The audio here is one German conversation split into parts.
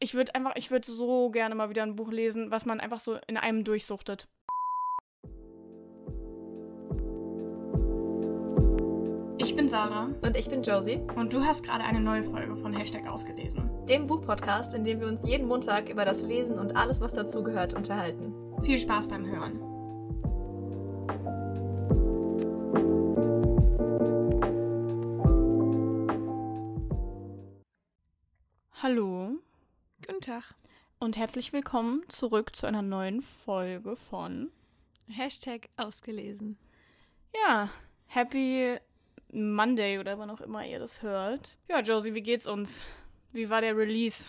ich würde einfach, ich würde so gerne mal wieder ein Buch lesen, was man einfach so in einem durchsuchtet. Ich bin Sarah. Und ich bin Josie. Und du hast gerade eine neue Folge von Hashtag ausgelesen. Dem Buchpodcast, in dem wir uns jeden Montag über das Lesen und alles, was dazugehört, unterhalten. Viel Spaß beim Hören. Hallo. Guten Tag. Und herzlich willkommen zurück zu einer neuen Folge von Hashtag ausgelesen. Ja, Happy Monday oder wann auch immer ihr das hört. Ja, Josie, wie geht's uns? Wie war der Release?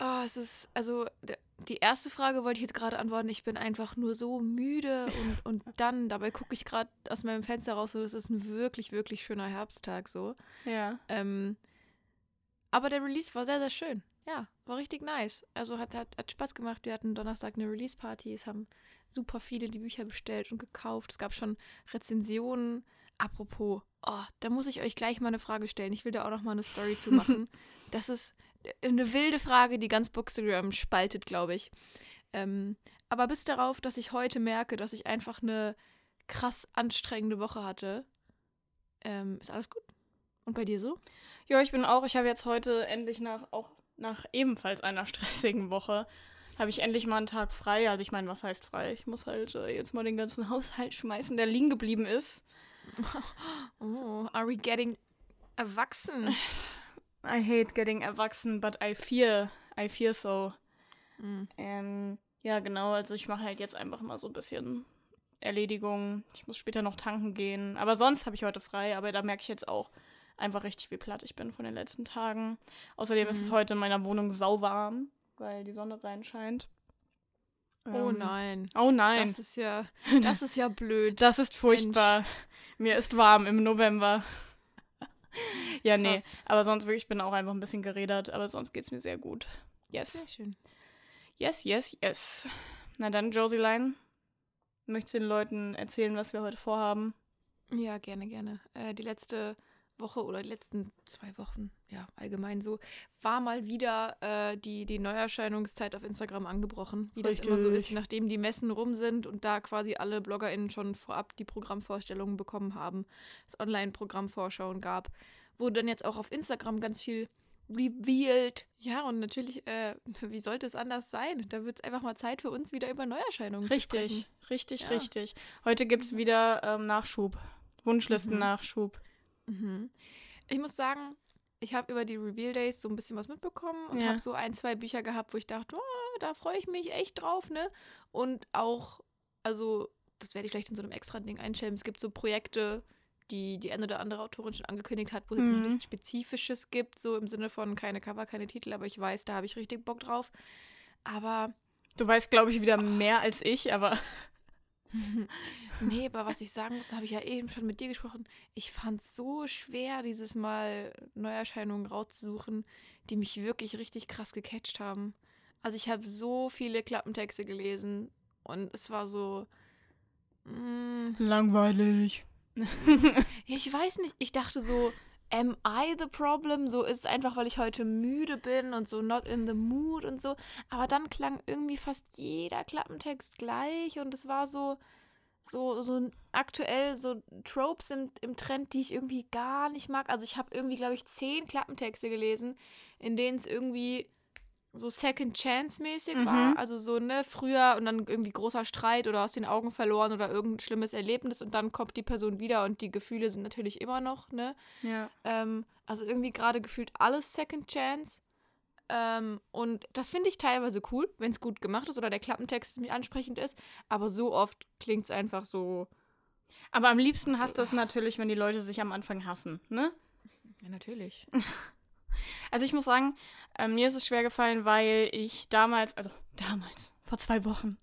Oh, es ist, also, die erste Frage wollte ich jetzt gerade antworten. Ich bin einfach nur so müde und, und dann, dabei gucke ich gerade aus meinem Fenster raus und es ist ein wirklich, wirklich schöner Herbsttag so. Ja. Ähm, aber der Release war sehr, sehr schön. Ja, war richtig nice. Also hat, hat, hat Spaß gemacht. Wir hatten Donnerstag eine Release-Party. Es haben super viele die Bücher bestellt und gekauft. Es gab schon Rezensionen. Apropos, oh, da muss ich euch gleich mal eine Frage stellen. Ich will da auch noch mal eine Story zu machen. das ist eine wilde Frage, die ganz Bookstagram spaltet, glaube ich. Ähm, aber bis darauf, dass ich heute merke, dass ich einfach eine krass anstrengende Woche hatte, ähm, ist alles gut. Und bei dir so? Ja, ich bin auch. Ich habe jetzt heute endlich nach auch nach ebenfalls einer stressigen Woche habe ich endlich mal einen Tag frei. Also ich meine, was heißt frei? Ich muss halt äh, jetzt mal den ganzen Haushalt schmeißen, der liegen geblieben ist. Oh, are we getting erwachsen? I hate getting erwachsen, but I fear, I fear so. Mm. Ähm, ja, genau, also ich mache halt jetzt einfach mal so ein bisschen Erledigung. Ich muss später noch tanken gehen. Aber sonst habe ich heute frei, aber da merke ich jetzt auch einfach richtig, wie platt ich bin von den letzten Tagen. Außerdem mhm. ist es mhm. heute in meiner Wohnung sauwarm, weil die Sonne reinscheint. Oh ähm, nein. Oh nein. Das ist ja, das ist ja blöd. Das ist furchtbar. Mensch. Mir ist warm im November. ja, nee. Krass. Aber sonst wirklich, ich bin auch einfach ein bisschen geredert, aber sonst geht es mir sehr gut. Yes. Sehr schön. Yes, yes, yes. Na dann, Josieline, möchtest du den Leuten erzählen, was wir heute vorhaben? Ja, gerne, gerne. Äh, die letzte Woche oder die letzten zwei Wochen, ja, allgemein so, war mal wieder äh, die, die Neuerscheinungszeit auf Instagram angebrochen, wie Richtig. das immer so ist, nachdem die Messen rum sind und da quasi alle BloggerInnen schon vorab die Programmvorstellungen bekommen haben, es Online-Programmvorschauen gab, wurde dann jetzt auch auf Instagram ganz viel revealed. Ja, und natürlich, äh, wie sollte es anders sein? Da wird es einfach mal Zeit für uns, wieder über Neuerscheinungen richtig, zu sprechen. Richtig, richtig, ja. richtig. Heute gibt es wieder ähm, Nachschub. Wunschlisten-Nachschub. Mhm. Mhm. Ich muss sagen, ich habe über die Reveal Days so ein bisschen was mitbekommen und ja. habe so ein, zwei Bücher gehabt, wo ich dachte, oh, da freue ich mich echt drauf, ne? Und auch, also, das werde ich vielleicht in so einem extra Ding einstellen. Es gibt so Projekte, die die eine oder andere Autorin schon angekündigt hat, wo es mhm. jetzt noch nichts Spezifisches gibt, so im Sinne von keine Cover, keine Titel, aber ich weiß, da habe ich richtig Bock drauf. Aber. Du weißt, glaube ich, wieder oh. mehr als ich, aber. Nee, aber was ich sagen muss, habe ich ja eben schon mit dir gesprochen. Ich fand es so schwer, dieses Mal Neuerscheinungen rauszusuchen, die mich wirklich richtig krass gecatcht haben. Also ich habe so viele Klappentexte gelesen und es war so mm, langweilig. ich weiß nicht, ich dachte so, am I the problem? So ist es einfach, weil ich heute müde bin und so not in the mood und so. Aber dann klang irgendwie fast jeder Klappentext gleich und es war so, so, so aktuell so Tropes im, im Trend, die ich irgendwie gar nicht mag. Also ich habe irgendwie, glaube ich, zehn Klappentexte gelesen, in denen es irgendwie so Second Chance mäßig mhm. war. Also so, ne, früher und dann irgendwie großer Streit oder aus den Augen verloren oder irgendein schlimmes Erlebnis und dann kommt die Person wieder und die Gefühle sind natürlich immer noch, ne? Ja. Ähm, also irgendwie gerade gefühlt alles Second Chance. Ähm, und das finde ich teilweise cool, wenn es gut gemacht ist oder der Klappentext mir ansprechend ist. Aber so oft klingt es einfach so. Aber am liebsten hast du es natürlich, wenn die Leute sich am Anfang hassen, ne? Ja, natürlich. Also ich muss sagen, äh, mir ist es schwer gefallen, weil ich damals, also damals, vor zwei Wochen,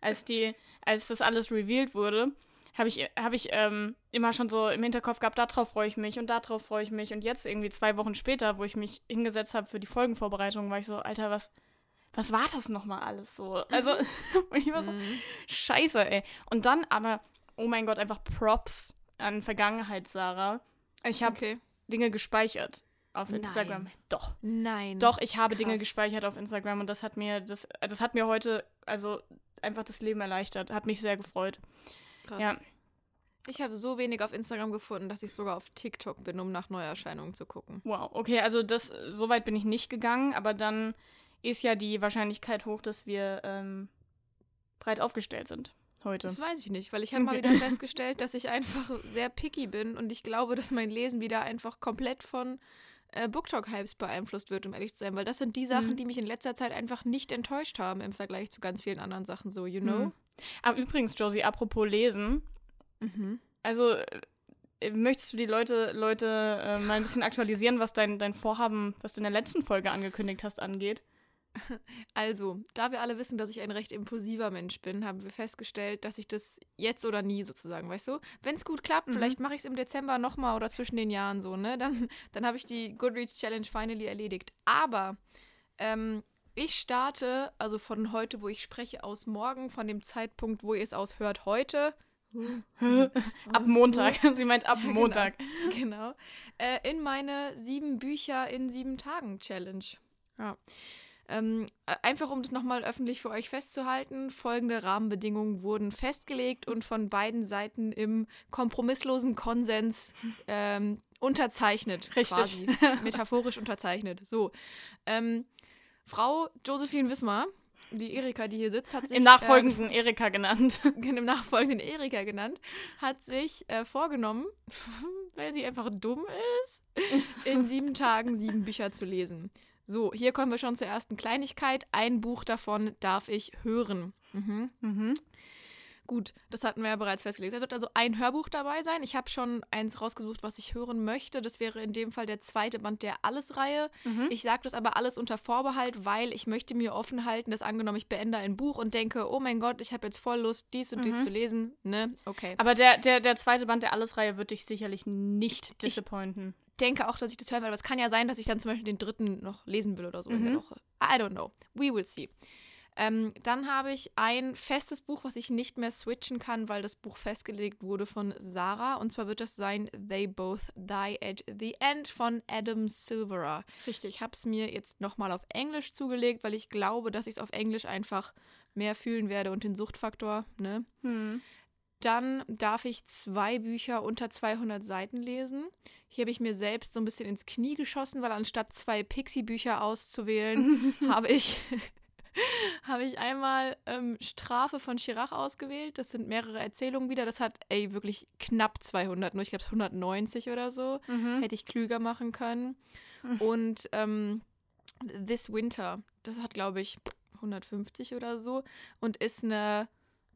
als die, als das alles revealed wurde, habe ich, hab ich ähm, immer schon so im Hinterkopf gehabt, darauf freue ich mich und darauf freue ich mich. Und jetzt irgendwie zwei Wochen später, wo ich mich hingesetzt habe für die Folgenvorbereitung, war ich so, Alter, was, was war das nochmal alles so? Also, ich war so, mhm. scheiße, ey. Und dann aber, oh mein Gott, einfach Props an Vergangenheit, Sarah. Ich habe okay. Dinge gespeichert auf Instagram. Nein. Doch. Nein. Doch, ich habe Dinge Krass. gespeichert auf Instagram und das hat mir, das, das hat mir heute, also einfach das Leben erleichtert. Hat mich sehr gefreut. Krass. Ja. Ich habe so wenig auf Instagram gefunden, dass ich sogar auf TikTok bin, um nach Neuerscheinungen zu gucken. Wow, okay, also das, so weit bin ich nicht gegangen, aber dann ist ja die Wahrscheinlichkeit hoch, dass wir ähm, breit aufgestellt sind heute. Das weiß ich nicht, weil ich habe mal Okay. wieder festgestellt, dass ich einfach sehr picky bin und ich glaube, dass mein Lesen wieder einfach komplett von äh, BookTok-Hypes beeinflusst wird, um ehrlich zu sein, weil das sind die Sachen, Mhm. die mich in letzter Zeit einfach nicht enttäuscht haben im Vergleich zu ganz vielen anderen Sachen, so, you know? Mhm. Aber übrigens, Josie, apropos Lesen, Mhm. also äh, möchtest du die Leute, Leute äh, mal ein bisschen aktualisieren, was dein, dein Vorhaben, was du in der letzten Folge angekündigt hast, angeht? Also, da wir alle wissen, dass ich ein recht impulsiver Mensch bin, haben wir festgestellt, dass ich das jetzt oder nie sozusagen, weißt du? Wenn es gut klappt, Mhm. vielleicht mache ich es im Dezember nochmal oder zwischen den Jahren so, ne? Dann, dann habe ich die Goodreads Challenge finally erledigt. Aber ähm, ich starte, also von heute, wo ich spreche, aus morgen, von dem Zeitpunkt, wo ihr es aushört, heute. Ab Montag. Sie meint ab Ja, genau. Montag. genau, äh, in meine sieben Bücher in sieben Tagen Challenge. Ja. Ähm, äh, einfach um das nochmal öffentlich für euch festzuhalten, folgende Rahmenbedingungen wurden festgelegt und von beiden Seiten im kompromisslosen Konsens ähm, unterzeichnet. Richtig. Quasi. Metaphorisch unterzeichnet. So. Ähm, Frau Josephine Wismar, die Erika, die hier sitzt, hat sich Im äh, nachfolgenden Erika genannt. im nachfolgenden Erika genannt, hat sich äh, vorgenommen, weil sie einfach dumm ist, in sieben Tagen sieben Bücher zu lesen. So, hier kommen wir schon zur ersten Kleinigkeit. Ein Buch davon darf ich hören. Mhm. Mhm. Gut, das hatten wir ja bereits festgelegt. Es wird also ein Hörbuch dabei sein. Ich habe schon eins rausgesucht, was ich hören möchte. Das wäre in dem Fall der zweite Band der Alles-Reihe. Mhm. Ich sage das aber alles unter Vorbehalt, weil ich möchte mir offen halten, dass angenommen, ich beende ein Buch und denke, oh mein Gott, ich habe jetzt voll Lust, dies und dies Mhm. zu lesen. Ne? Okay. Aber der, der, der zweite Band der Alles-Reihe wird dich sicherlich nicht disappointen. Denke auch, dass ich das hören werde, aber es kann ja sein, dass ich dann zum Beispiel den dritten noch lesen will oder so in der Mhm. Woche. I don't know. We will see. Ähm, dann habe ich ein festes Buch, was ich nicht mehr switchen kann, weil das Buch festgelegt wurde von Sarah. Und zwar wird das sein They Both Die at the End von Adam Silverer. Richtig. Ich habe es mir jetzt nochmal auf Englisch zugelegt, weil ich glaube, dass ich es auf Englisch einfach mehr fühlen werde und den Suchtfaktor, ne? Hm. Dann darf ich zwei Bücher unter 200 Seiten lesen. Hier habe ich mir selbst so ein bisschen ins Knie geschossen, weil anstatt zwei Pixie-Bücher auszuwählen, habe ich, habe ich einmal ähm, Strafe von Chirac ausgewählt. Das sind mehrere Erzählungen wieder. Das hat, ey, wirklich knapp 200, nur ich glaube 190 oder so. Mhm. Hätte ich klüger machen können. Mhm. Und ähm, This Winter, das hat, glaube ich, 150 oder so und ist eine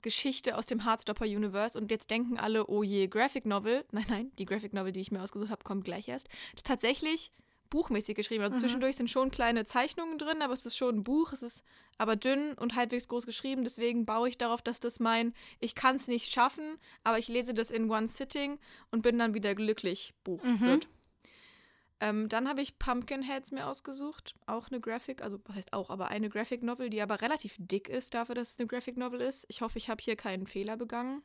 Geschichte aus dem Heartstopper Universe. Und jetzt denken alle, oh je, Graphic Novel. Nein, nein, die Graphic Novel, die ich mir ausgesucht habe, kommt gleich erst. Das ist tatsächlich buchmäßig geschrieben. Also Mhm. zwischendurch sind schon kleine Zeichnungen drin, aber es ist schon ein Buch. Es ist aber dünn und halbwegs groß geschrieben. Deswegen baue ich darauf, dass das mein Ich kann es nicht schaffen, aber ich lese das in one sitting und bin dann wieder glücklich Buch Mhm. wird. Ähm, dann habe ich Pumpkinheads mir ausgesucht. Auch eine Graphic, also was heißt auch, aber eine Graphic Novel, die aber relativ dick ist dafür, dass es eine Graphic Novel ist. Ich hoffe, ich habe hier keinen Fehler begangen.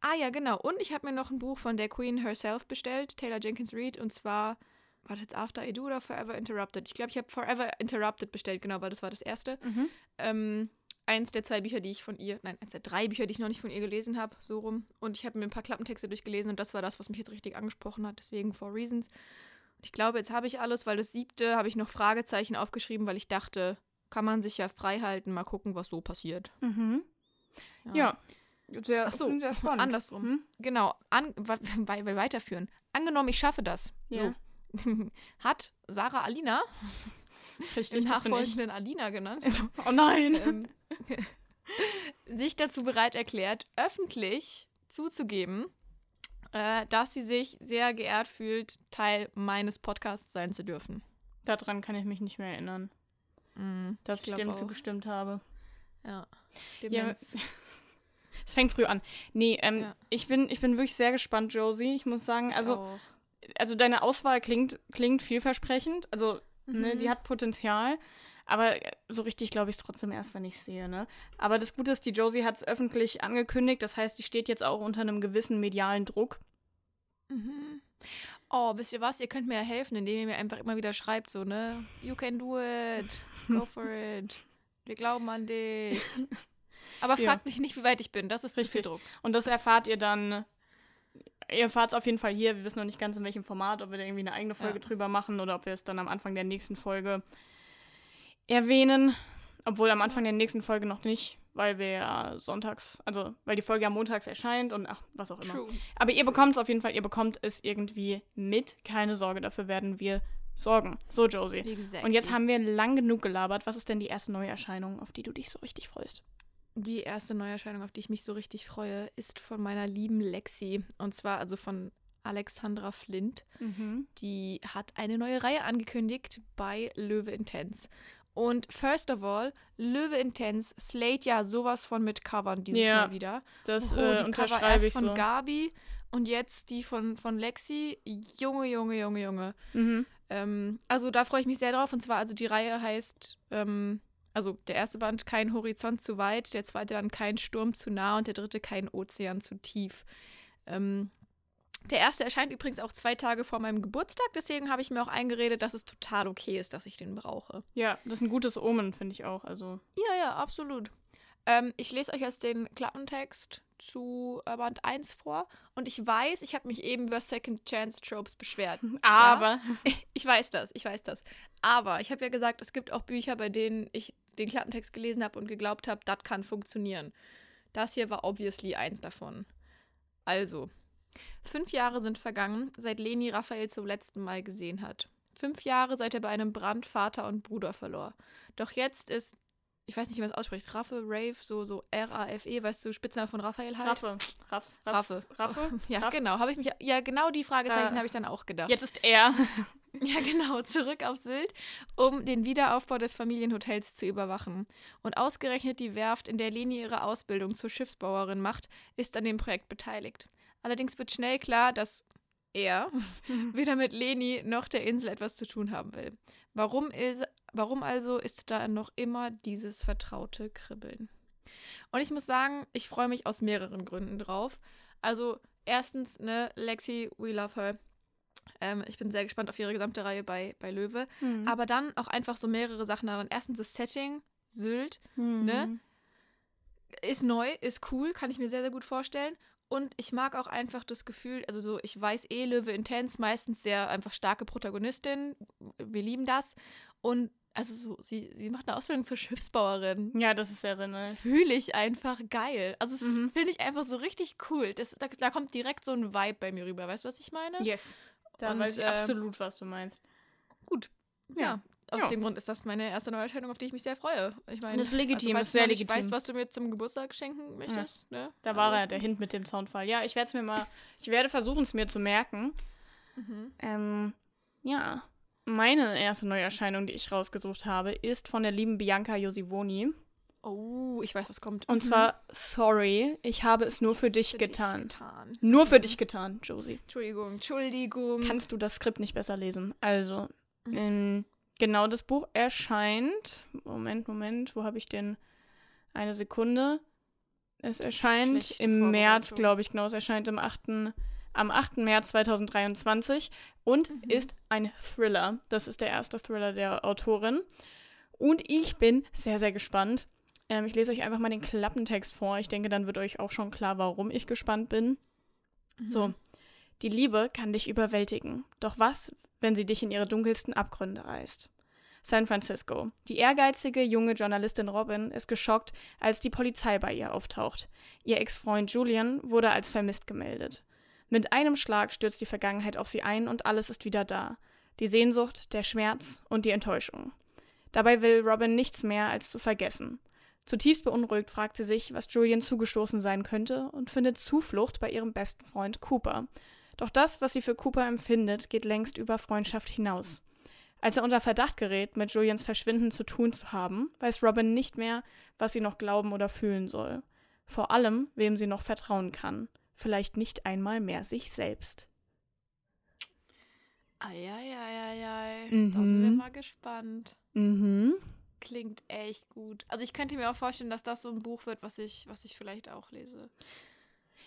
Ah ja, genau. Und ich habe mir noch ein Buch von der Queen herself bestellt, Taylor Jenkins Reid, und zwar, war das jetzt After I Do oder Forever Interrupted? Ich glaube, ich habe Forever Interrupted bestellt, genau, weil das war das erste. Mhm. Ähm, eins der zwei Bücher, die ich von ihr, nein, eins der drei Bücher, die ich noch nicht von ihr gelesen habe, so rum. Und ich habe mir ein paar Klappentexte durchgelesen und das war das, was mich jetzt richtig angesprochen hat, deswegen For Reasons. Ich glaube, jetzt habe ich alles, weil das siebte habe ich noch Fragezeichen aufgeschrieben, weil ich dachte, kann man sich ja frei halten, mal gucken, was so passiert. Mhm. Ja. Sehr, Ach so, sehr spannend. Andersrum. Hm? Genau, an, weil wir weiterführen. Angenommen, ich schaffe das. Ja. So. Hat Sarah Alina, Richtig, nachfolgenden Alina genannt, Oh nein. ähm, sich dazu bereit erklärt, öffentlich zuzugeben, äh, dass sie sich sehr geehrt fühlt, Teil meines Podcasts sein zu dürfen. Daran kann ich mich nicht mehr erinnern, Mhm, dass ich, glaub dem auch. zugestimmt habe. Ja. Ja, Demenz. Es fängt früh an. Nee, ähm, Ja. ich, bin, ich bin wirklich sehr gespannt, Josie. Ich muss sagen, Ich also, auch. also deine Auswahl klingt, klingt vielversprechend. Also, ne, Mhm. die hat Potenzial. Aber äh, so richtig glaube ich es trotzdem erst, wenn ich es sehe, ne? Aber das Gute ist, die Josie hat es öffentlich angekündigt. Das heißt, die steht jetzt auch unter einem gewissen medialen Druck. Mhm. Oh, wisst ihr was? Ihr könnt mir ja helfen, indem ihr mir einfach immer wieder schreibt, so, ne? You can do it. Go for it. Wir glauben an dich. Aber Ja. fragt mich nicht, wie weit ich bin. Das ist Richtig. Druck. Und das erfahrt ihr dann. Ihr erfahrt es auf jeden Fall hier. Wir wissen noch nicht ganz in welchem Format, ob wir da irgendwie eine eigene Folge Ja. drüber machen oder ob wir es dann am Anfang der nächsten Folge erwähnen. Obwohl am Anfang der nächsten Folge noch nicht, weil wir ja sonntags, also weil die Folge ja montags erscheint und ach, was auch immer. True. Aber ihr bekommt es auf jeden Fall, ihr bekommt es irgendwie mit. Keine Sorge, dafür werden wir sorgen. So, Josie. Exactly. Und jetzt haben wir lang genug gelabert. Was ist denn die erste Neuerscheinung, auf die du dich so richtig freust? Die erste Neuerscheinung, auf die ich mich so richtig freue, ist von meiner lieben Lexi. Und zwar also von Alexandra Flint. Die hat eine neue Reihe angekündigt bei Löwe Intense. Und first of all, Löwe Intense slayt ja sowas von mit Covern dieses Ja, Mal wieder. Das Oh, äh, die Cover unterschreibe erst ich von so. Gabi und jetzt die von, von Lexi. Junge, Junge, Junge, Junge. Mhm. Ähm, also da freue ich mich sehr drauf. Und zwar, also die Reihe heißt, ähm, also der erste Band Kein Horizont zu weit, der zweite dann Kein Sturm zu nah und der dritte Kein Ozean zu tief. Ähm, der erste erscheint übrigens auch zwei Tage vor meinem Geburtstag, deswegen habe ich mir auch eingeredet, dass es total okay ist, dass ich den brauche. Ja, das ist ein gutes Omen, finde ich auch. Also, Ja, ja, absolut. Ähm, ich lese euch jetzt den Klappentext zu äh, Band 1 vor und ich weiß, ich habe mich eben über Second Chance Tropes beschwert. aber Ich weiß das, ich weiß das. Aber ich habe ja gesagt, es gibt auch Bücher, bei denen ich den Klappentext gelesen habe und geglaubt habe, das kann funktionieren. Das hier war obviously eins davon. Also, fünf Jahre sind vergangen, seit Leni Raphael zum letzten Mal gesehen hat. Fünf Jahre, seit er bei einem Brand Vater und Bruder verlor. Doch jetzt ist, ich weiß nicht, wie man es ausspricht, Raffe, Rave, so, so R-A-F-E, weißt du, Spitzname von Raphael halt? Raffe. Raff, Raffe. Raffe? Ja, Raff. genau, habe ich mich, ja, genau die Fragezeichen Ja. habe ich dann auch gedacht. Jetzt ist er. Ja, genau, zurück auf Sylt, um den Wiederaufbau des Familienhotels zu überwachen. Und ausgerechnet die Werft, in der Leni ihre Ausbildung zur Schiffsbauerin macht, ist an dem Projekt beteiligt. Allerdings wird schnell klar, dass er weder mit Leni noch der Insel etwas zu tun haben will. Warum, is, warum also ist da noch immer dieses vertraute Kribbeln? Und ich muss sagen, ich freue mich aus mehreren Gründen drauf. Also erstens, ne, Lexi, we love her. Ähm, ich bin sehr gespannt auf ihre gesamte Reihe bei, bei Löwe. Mhm. Aber dann auch einfach so mehrere Sachen daran. Erstens das Setting, Sylt, Mhm. ne? ist neu, ist cool, kann ich mir sehr, sehr gut vorstellen. Und ich mag auch einfach das Gefühl, also so, ich weiß eh, Löwe Intense, meistens sehr einfach starke Protagonistin. Wir lieben das. Und also so, sie, sie macht eine Ausbildung zur Schiffsbauerin. Ja, das ist sehr, sehr nice. Fühle ich einfach geil. Also, das Mhm. finde ich einfach so richtig cool. Das, da, da kommt direkt so ein Vibe bei mir rüber. Weißt du, was ich meine? Yes. Da Und, weiß ich äh, absolut, was du meinst. Gut. Ja. Ja. Aus Ja. dem Grund ist das meine erste Neuerscheinung, auf die ich mich sehr freue. Ich meine, Das ist legitim, falls ist du sehr legitim. weißt, was du mir zum Geburtstag schenken möchtest, ne? Da war er, der Hint mit dem Soundfall. Ja, ich werde es mir mal, ich werde versuchen, es mir zu merken. Mhm. Ähm, ja. Meine erste Neuerscheinung, die ich rausgesucht habe, ist von der lieben Bianca Josivoni. Oh, ich weiß, was kommt. Und Mhm. zwar, sorry, ich habe es nur Ich für hab's dich getan. getan. Nur für dich getan, Josie. Entschuldigung, Entschuldigung. Kannst du das Skript nicht besser lesen? Also, Mhm. ähm, genau, das Buch erscheint. Moment, Moment, wo habe ich denn? Eine Sekunde. Es erscheint Schlechte im März, glaube ich, genau. Es erscheint im 8., am 8. März 2023 und Mhm. ist ein Thriller. Das ist der erste Thriller der Autorin. Und ich bin sehr, sehr gespannt. Ähm, ich lese euch einfach mal den Klappentext vor. Ich denke, dann wird euch auch schon klar, warum ich gespannt bin. Mhm. So, die Liebe kann dich überwältigen. Doch was, wenn sie dich in ihre dunkelsten Abgründe reißt? San Francisco. Die ehrgeizige junge Journalistin Robin ist geschockt, als die Polizei bei ihr auftaucht. Ihr Ex-Freund Julian wurde als vermisst gemeldet. Mit einem Schlag stürzt die Vergangenheit auf sie ein und alles ist wieder da. Die Sehnsucht, der Schmerz und die Enttäuschung. Dabei will Robin nichts mehr als zu vergessen. Zutiefst beunruhigt fragt sie sich, was Julian zugestoßen sein könnte und findet Zuflucht bei ihrem besten Freund Cooper. Doch das, was sie für Cooper empfindet, geht längst über Freundschaft hinaus. Als er unter Verdacht gerät, mit Julians Verschwinden zu tun zu haben, weiß Robin nicht mehr, was sie noch glauben oder fühlen soll. Vor allem, wem sie noch vertrauen kann. Vielleicht nicht einmal mehr sich selbst. Eieieiei. Mhm. Da sind wir mal gespannt. Mhm. Klingt echt gut. Also ich könnte mir auch vorstellen, dass das so ein Buch wird, was ich, was ich vielleicht auch lese.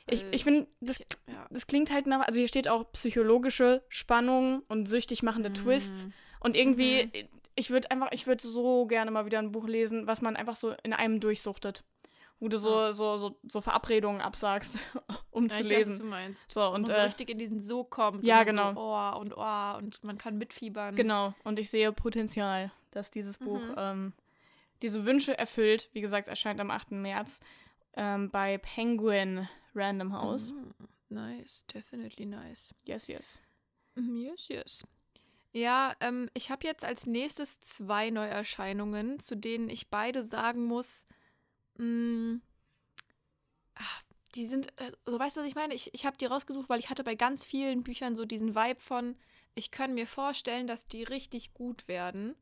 Ich, ich finde, das, ja. das klingt halt nach, also hier steht auch psychologische Spannung und süchtig machende Twists. Mm. Und irgendwie, Mhm. ich würde einfach, ich würde so gerne mal wieder ein Buch lesen, was man einfach so in einem durchsuchtet. Wo du so, Ja. so, so, so Verabredungen absagst, um Ja, zu ich weiß, was lesen. du meinst. So, und Und so äh, richtig in diesen So kommt. ja, genau. So, oh und oh und man kann mitfiebern. genau. Und ich sehe Potenzial, dass dieses Buch Mhm. ähm, diese Wünsche erfüllt. Wie gesagt, es erscheint am 8. März ähm, bei Penguin Random House. Mhm. Nice, definitely nice. Yes, yes. Mhm, Yes, yes. Ja, ähm, ich habe jetzt als nächstes zwei Neuerscheinungen, zu denen ich beide sagen muss, mh, ach, die sind, äh, so weißt du, was ich meine? Ich, ich habe die rausgesucht, weil ich hatte bei ganz vielen Büchern so diesen Vibe von, ich kann mir vorstellen, dass die richtig gut werden,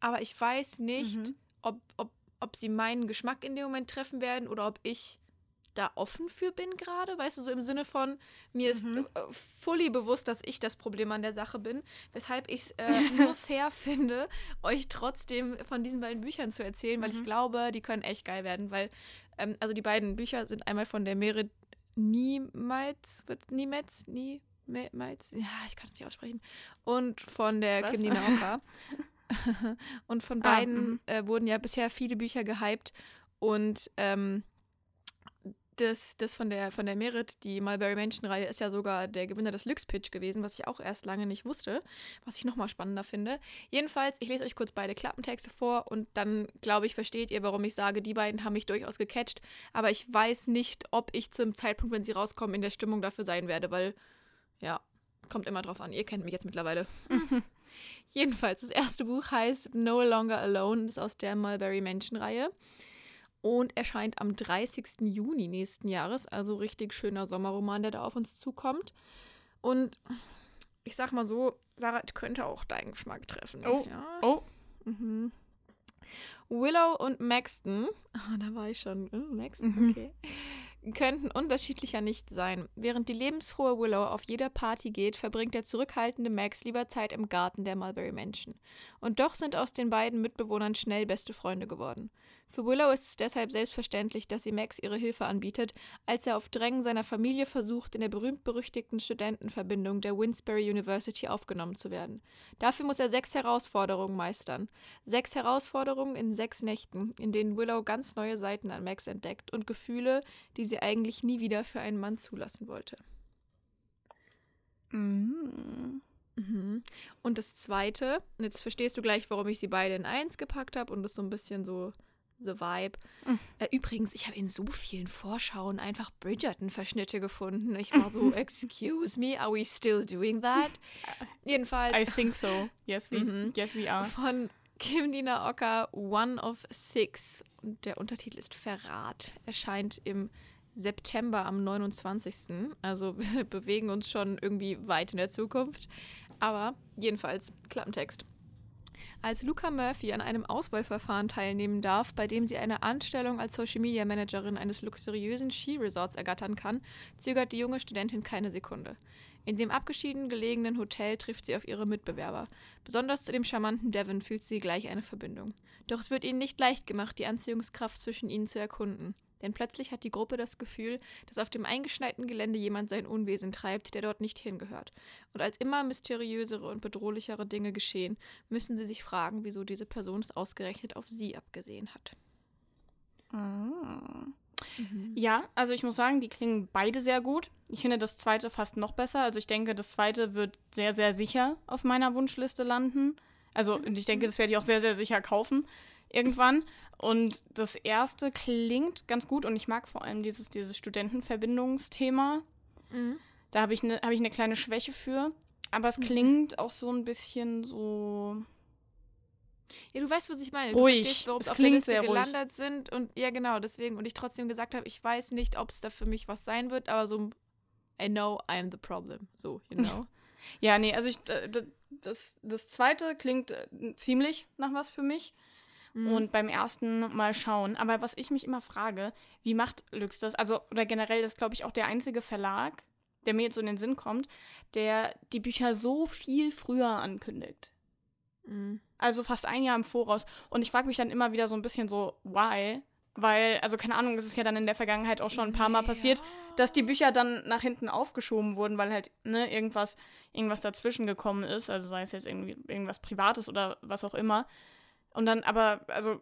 aber ich weiß nicht, Mhm. ob, ob, ob sie meinen Geschmack in dem Moment treffen werden oder ob ich da offen für bin gerade, weißt du, so im Sinne von, mir ist Mhm. äh, fully bewusst, dass ich das Problem an der Sache bin, weshalb ich es äh, nur fair finde, euch trotzdem von diesen beiden Büchern zu erzählen, weil ich Mhm. glaube, die können echt geil werden, weil, ähm, also die beiden Bücher sind einmal von der Merit Niemetz, wird Niemetz, Nie, Me- Meitz, ja, ich kann es nicht aussprechen, und von der Was? Kim Nina Oka. und von Ah, beiden mhm. äh, wurden ja bisher viele Bücher gehypt und ähm, das, das von der von der Merit, die Mulberry Mansion-Reihe, ist ja sogar der Gewinner des Lux-Pitch gewesen, was ich auch erst lange nicht wusste, was ich nochmal spannender finde. Jedenfalls, ich lese euch kurz beide Klappentexte vor und dann, glaube ich, versteht ihr, warum ich sage, die beiden haben mich durchaus gecatcht, aber ich weiß nicht, ob ich zum Zeitpunkt, wenn sie rauskommen, in der Stimmung dafür sein werde, weil, ja, kommt immer drauf an. Ihr kennt mich jetzt mittlerweile. Jedenfalls, das erste Buch heißt No Longer Alone, ist aus der Mulberry Mansion-Reihe und erscheint am 30. Juni nächsten Jahres. Also richtig schöner Sommerroman, der da auf uns zukommt. Und ich sag mal so, Sarah könnte auch deinen Geschmack treffen. Oh. Ja? Oh, Mhm. Willow und Maxton, ah, da war ich schon, oh, Maxton, Mhm. okay, könnten unterschiedlicher nicht sein. Während die lebensfrohe Willow auf jeder Party geht, verbringt der zurückhaltende Max lieber Zeit im Garten der Mulberry Mansion. Und doch sind aus den beiden Mitbewohnern schnell beste Freunde geworden. Für Willow ist es deshalb selbstverständlich, dass sie Max ihre Hilfe anbietet, als er auf Drängen seiner Familie versucht, in der berühmt-berüchtigten Studentenverbindung der Winsbury University aufgenommen zu werden. Dafür muss er sechs Herausforderungen meistern. Sechs Herausforderungen in sechs Nächten, in denen Willow ganz neue Seiten an Max entdeckt und Gefühle, die sie eigentlich nie wieder für einen Mann zulassen wollte. Mhm. Mhm. Und das zweite, und jetzt verstehst du gleich, warum ich sie beide in eins gepackt habe und das so ein bisschen so the Vibe. Mhm. Äh, übrigens, ich habe in so vielen Vorschauen einfach Bridgerton-Verschnitte gefunden. Ich war so, excuse me, are we still doing that? Jedenfalls I think so. Yes, we, Mhm. yes, we are. von Kim Dina Ocker, One of Six. Und der Untertitel ist Verrat. Erscheint im September am 29. Also wir bewegen uns schon irgendwie weit in der Zukunft. Aber jedenfalls, Klappentext. Als Luca Murphy an einem Auswahlverfahren teilnehmen darf, bei dem sie eine Anstellung als Social Media Managerin eines luxuriösen Skiresorts ergattern kann, zögert die junge Studentin keine Sekunde. In dem abgeschieden gelegenen Hotel trifft sie auf ihre Mitbewerber. Besonders zu dem charmanten Devon fühlt sie gleich eine Verbindung. Doch es wird ihnen nicht leicht gemacht, die Anziehungskraft zwischen ihnen zu erkunden. Denn plötzlich hat die Gruppe das Gefühl, dass auf dem eingeschneiten Gelände jemand sein Unwesen treibt, der dort nicht hingehört. Und als immer mysteriösere und bedrohlichere Dinge geschehen, müssen sie sich fragen, wieso diese Person es ausgerechnet auf sie abgesehen hat. Ah. Ja, also ich muss sagen, die klingen beide sehr gut. Ich finde das zweite fast noch besser. Also ich denke, das zweite wird sehr, sehr sicher auf meiner Wunschliste landen. Also und ich denke, das werde ich auch sehr, sehr sicher kaufen irgendwann. Und das erste klingt ganz gut und ich mag vor allem dieses, dieses Studentenverbindungsthema. Mhm. Da habe ich eine hab ich eine kleine Schwäche für. Aber es Mhm. klingt auch so ein bisschen so. Ja, du weißt, was ich meine. Ruhig. Du verstehst, warum Es auf der klingt Liste sehr ruhig. gelandet sind. Und ja, genau, deswegen. Und ich trotzdem gesagt habe, ich weiß nicht, ob es da für mich was sein wird, aber so, I know I'm the problem. So, you know. Ja, nee, also ich, äh, das, das zweite klingt äh, ziemlich nach was für mich. Mhm. Und beim ersten Mal schauen. Aber was ich mich immer frage, wie macht Lux das? Also, oder generell, das ist, glaube ich, auch der einzige Verlag, der mir jetzt so in den Sinn kommt, der die Bücher so viel früher ankündigt. Mhm. Also fast ein Jahr im Voraus. Und ich frage mich dann immer wieder so ein bisschen so, why? Weil, also keine Ahnung, es ist ja dann in der Vergangenheit auch schon ein paar Mal passiert, dass die Bücher dann nach hinten aufgeschoben wurden, weil halt, ne, irgendwas, irgendwas dazwischen gekommen ist. Also sei es jetzt irgendwie irgendwas Privates oder was auch immer. Und dann, aber, also.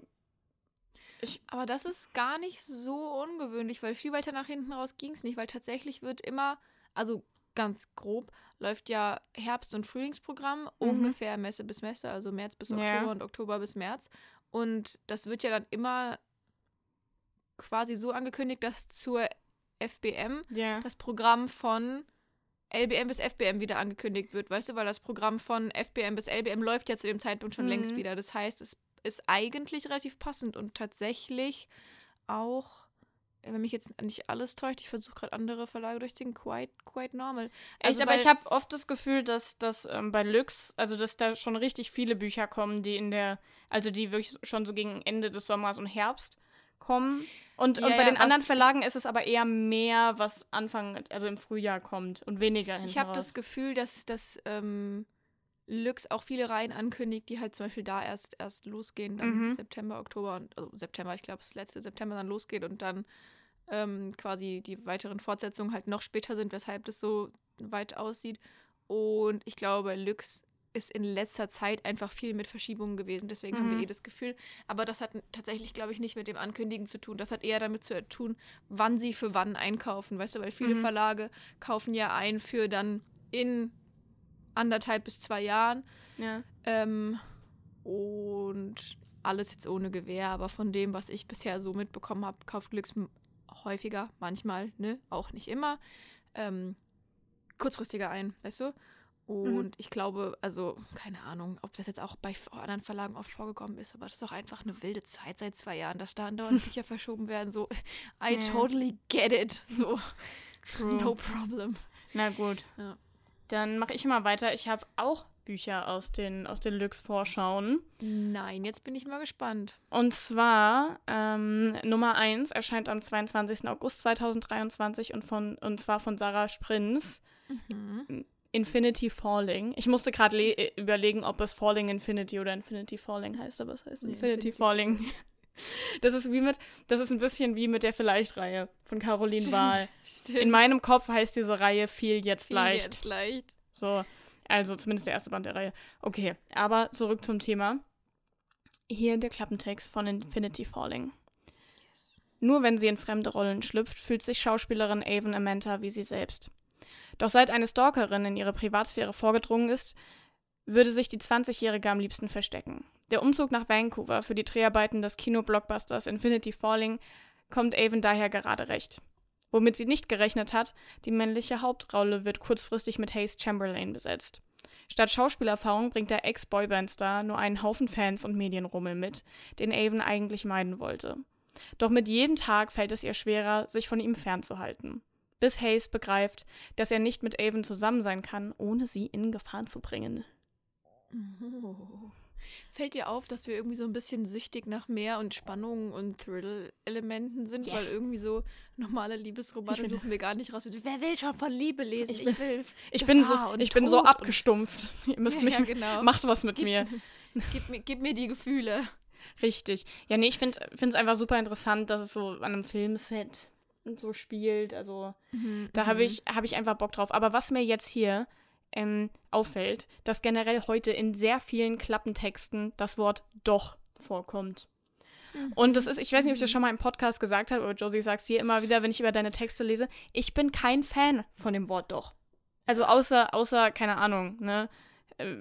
Ich aber das ist gar nicht so ungewöhnlich, weil viel weiter nach hinten raus ging es nicht, weil tatsächlich wird immer, also ganz grob, läuft ja Herbst- und Frühlingsprogramm, mhm. ungefähr Messe bis Messe, also März bis Oktober ja. und Oktober bis März. Und das wird ja dann immer quasi so angekündigt, dass zur FBM yeah. das Programm von LBM bis FBM wieder angekündigt wird, weißt du, weil das Programm von FBM bis LBM läuft ja zu dem Zeitpunkt schon mhm. längst wieder. Das heißt, es ist eigentlich relativ passend und tatsächlich auch, wenn mich jetzt nicht alles täuscht, ich versuche gerade andere Verlage durchzuziehen, quite, quite normal. Also Echt, aber ich habe oft das Gefühl, dass, dass ähm, bei Lux, also dass da schon richtig viele Bücher kommen, die in der, also die wirklich schon so gegen Ende des Sommers und Herbst kommen. Und, ja, und bei ja, den anderen Verlagen ist es aber eher mehr, was Anfang, also im Frühjahr kommt und weniger hinten Ich habe das Gefühl, dass, dass ähm, Lux auch viele Reihen ankündigt, die halt zum Beispiel da erst, erst losgehen, dann mhm. September, Oktober und also September, ich glaube, das letzte September dann losgeht und dann ähm, quasi die weiteren Fortsetzungen halt noch später sind, weshalb das so weit aussieht. Und ich glaube, Lux ist in letzter Zeit einfach viel mit Verschiebungen gewesen. Deswegen mhm. haben wir mhm. eh das Gefühl. Aber das hat tatsächlich, glaube ich, nicht mit dem Ankündigen zu tun. Das hat eher damit zu tun, wann sie für wann einkaufen. Weißt du, weil viele mhm. Verlage kaufen ja ein für dann in anderthalb bis zwei Jahren. Ja. Ähm, und alles jetzt ohne Gewehr. Aber von dem, was ich bisher so mitbekommen habe, kauft Glücks häufiger, manchmal, ne? Auch nicht immer. Ähm, kurzfristiger ein, weißt du? Mhm. Und mhm. ich glaube, also keine Ahnung, ob das jetzt auch bei anderen Verlagen oft vorgekommen ist, aber das ist auch einfach eine wilde Zeit seit zwei Jahren, dass da andauernd Bücher verschoben werden. So, I ja. totally get it. So, True. no problem. Na gut. Ja. Dann mache ich mal weiter. Ich habe auch Bücher aus den, aus den Lux-Vorschauen. Nein, jetzt bin ich mal gespannt. Und zwar ähm, Nummer 1 erscheint am 22. August 2023 und, von, und zwar von Sarah Sprins. Mhm. Infinity Falling. Ich musste gerade äh, überlegen, ob es Falling Infinity oder Infinity Falling heißt, aber es heißt nee, Infinity, Infinity, Falling. Das ist wie mit, das ist ein bisschen wie mit der Vielleicht-Reihe von Caroline stimmt, Wahl. Stimmt. In meinem Kopf heißt diese Reihe viel jetzt viel leicht. Jetzt leicht. So, also zumindest der erste Band der Reihe. Okay, aber zurück zum Thema. Hier der Klappentext von Infinity Falling. Yes. Nur wenn sie in fremde Rollen schlüpft, fühlt sich Schauspielerin Avon Amenta wie sie selbst. Doch seit eine Stalkerin in ihre Privatsphäre vorgedrungen ist, würde sich die 20-Jährige am liebsten verstecken. Der Umzug nach Vancouver für die Dreharbeiten des Kino-Blockbusters Infinity Falling kommt Avon daher gerade recht. Womit sie nicht gerechnet hat, die männliche Hauptrolle wird kurzfristig mit Hayes Chamberlain besetzt. Statt Schauspielerfahrung bringt der Ex-Boyband-Star nur einen Haufen Fans und Medienrummel mit, den Avon eigentlich meiden wollte. Doch mit jedem Tag fällt es ihr schwerer, sich von ihm fernzuhalten bis Hayes begreift, dass er nicht mit Avon zusammen sein kann, ohne sie in Gefahr zu bringen. Oh. Fällt dir auf, dass wir irgendwie so ein bisschen süchtig nach mehr und Spannungen und Thrill-Elementen sind? Yes. Weil irgendwie so normale Liebesromane suchen wir gar nicht raus. Wer will schon von Liebe lesen? Ich, will ich bin so, ich bin so abgestumpft. Ihr müsst ja, mich, ja, genau. macht was mit gib, mir. Gib, mir. Gib mir die Gefühle. Richtig. Ja, nee, ich finde es einfach super interessant, dass es so an einem Filmset und so spielt. Also mhm, da habe mhm. ich, hab ich einfach Bock drauf. Aber was mir jetzt hier ähm, auffällt, dass generell heute in sehr vielen Klappentexten das Wort doch vorkommt. Mhm. Und das ist, ich weiß nicht, ob ich das schon mal im Podcast gesagt habe, aber Josie sagst hier immer wieder, wenn ich über deine Texte lese, ich bin kein Fan von dem Wort doch. Also außer, außer, keine Ahnung, ne? Äh,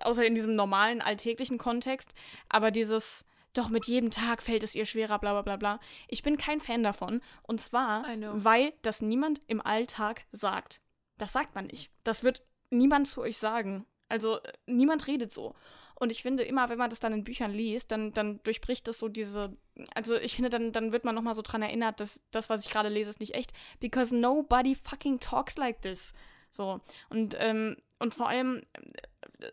außer in diesem normalen, alltäglichen Kontext. Aber dieses, doch mit jedem Tag fällt es ihr schwerer, bla bla bla bla. Ich bin kein Fan davon. Und zwar, weil das niemand im Alltag sagt. Das sagt man nicht. Das wird niemand zu euch sagen. Also niemand redet so. Und ich finde immer, wenn man das dann in Büchern liest, dann, dann durchbricht das so diese. Also ich finde, dann, dann wird man nochmal so dran erinnert, dass das, was ich gerade lese, ist nicht echt. Because nobody fucking talks like this. So. Und, ähm, und vor allem,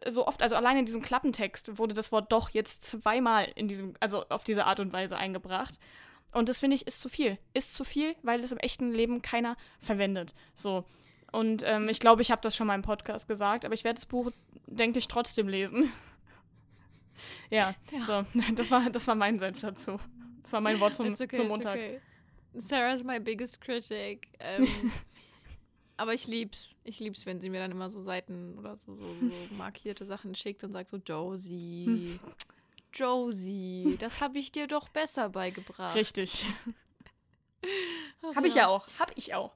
so oft, also allein in diesem Klappentext wurde das Wort doch jetzt zweimal in diesem, also auf diese Art und Weise eingebracht. Und das finde ich ist zu viel. Ist zu viel, weil es im echten Leben keiner verwendet. So. Und ähm, ich glaube, ich habe das schon mal im Podcast gesagt, aber ich werde das Buch, denke ich, trotzdem lesen. ja, ja, so. Das war, das war mein Senf dazu. Das war mein Wort zum, okay, zum Montag. okay. Sarah's my biggest critic. Ähm, aber ich lieb's. Ich lieb's, wenn sie mir dann immer so Seiten oder so, so, so markierte Sachen schickt und sagt so, Josie, Josie, das habe ich dir doch besser beigebracht. Richtig. Ach Hab ich ja auch. Hab ich auch.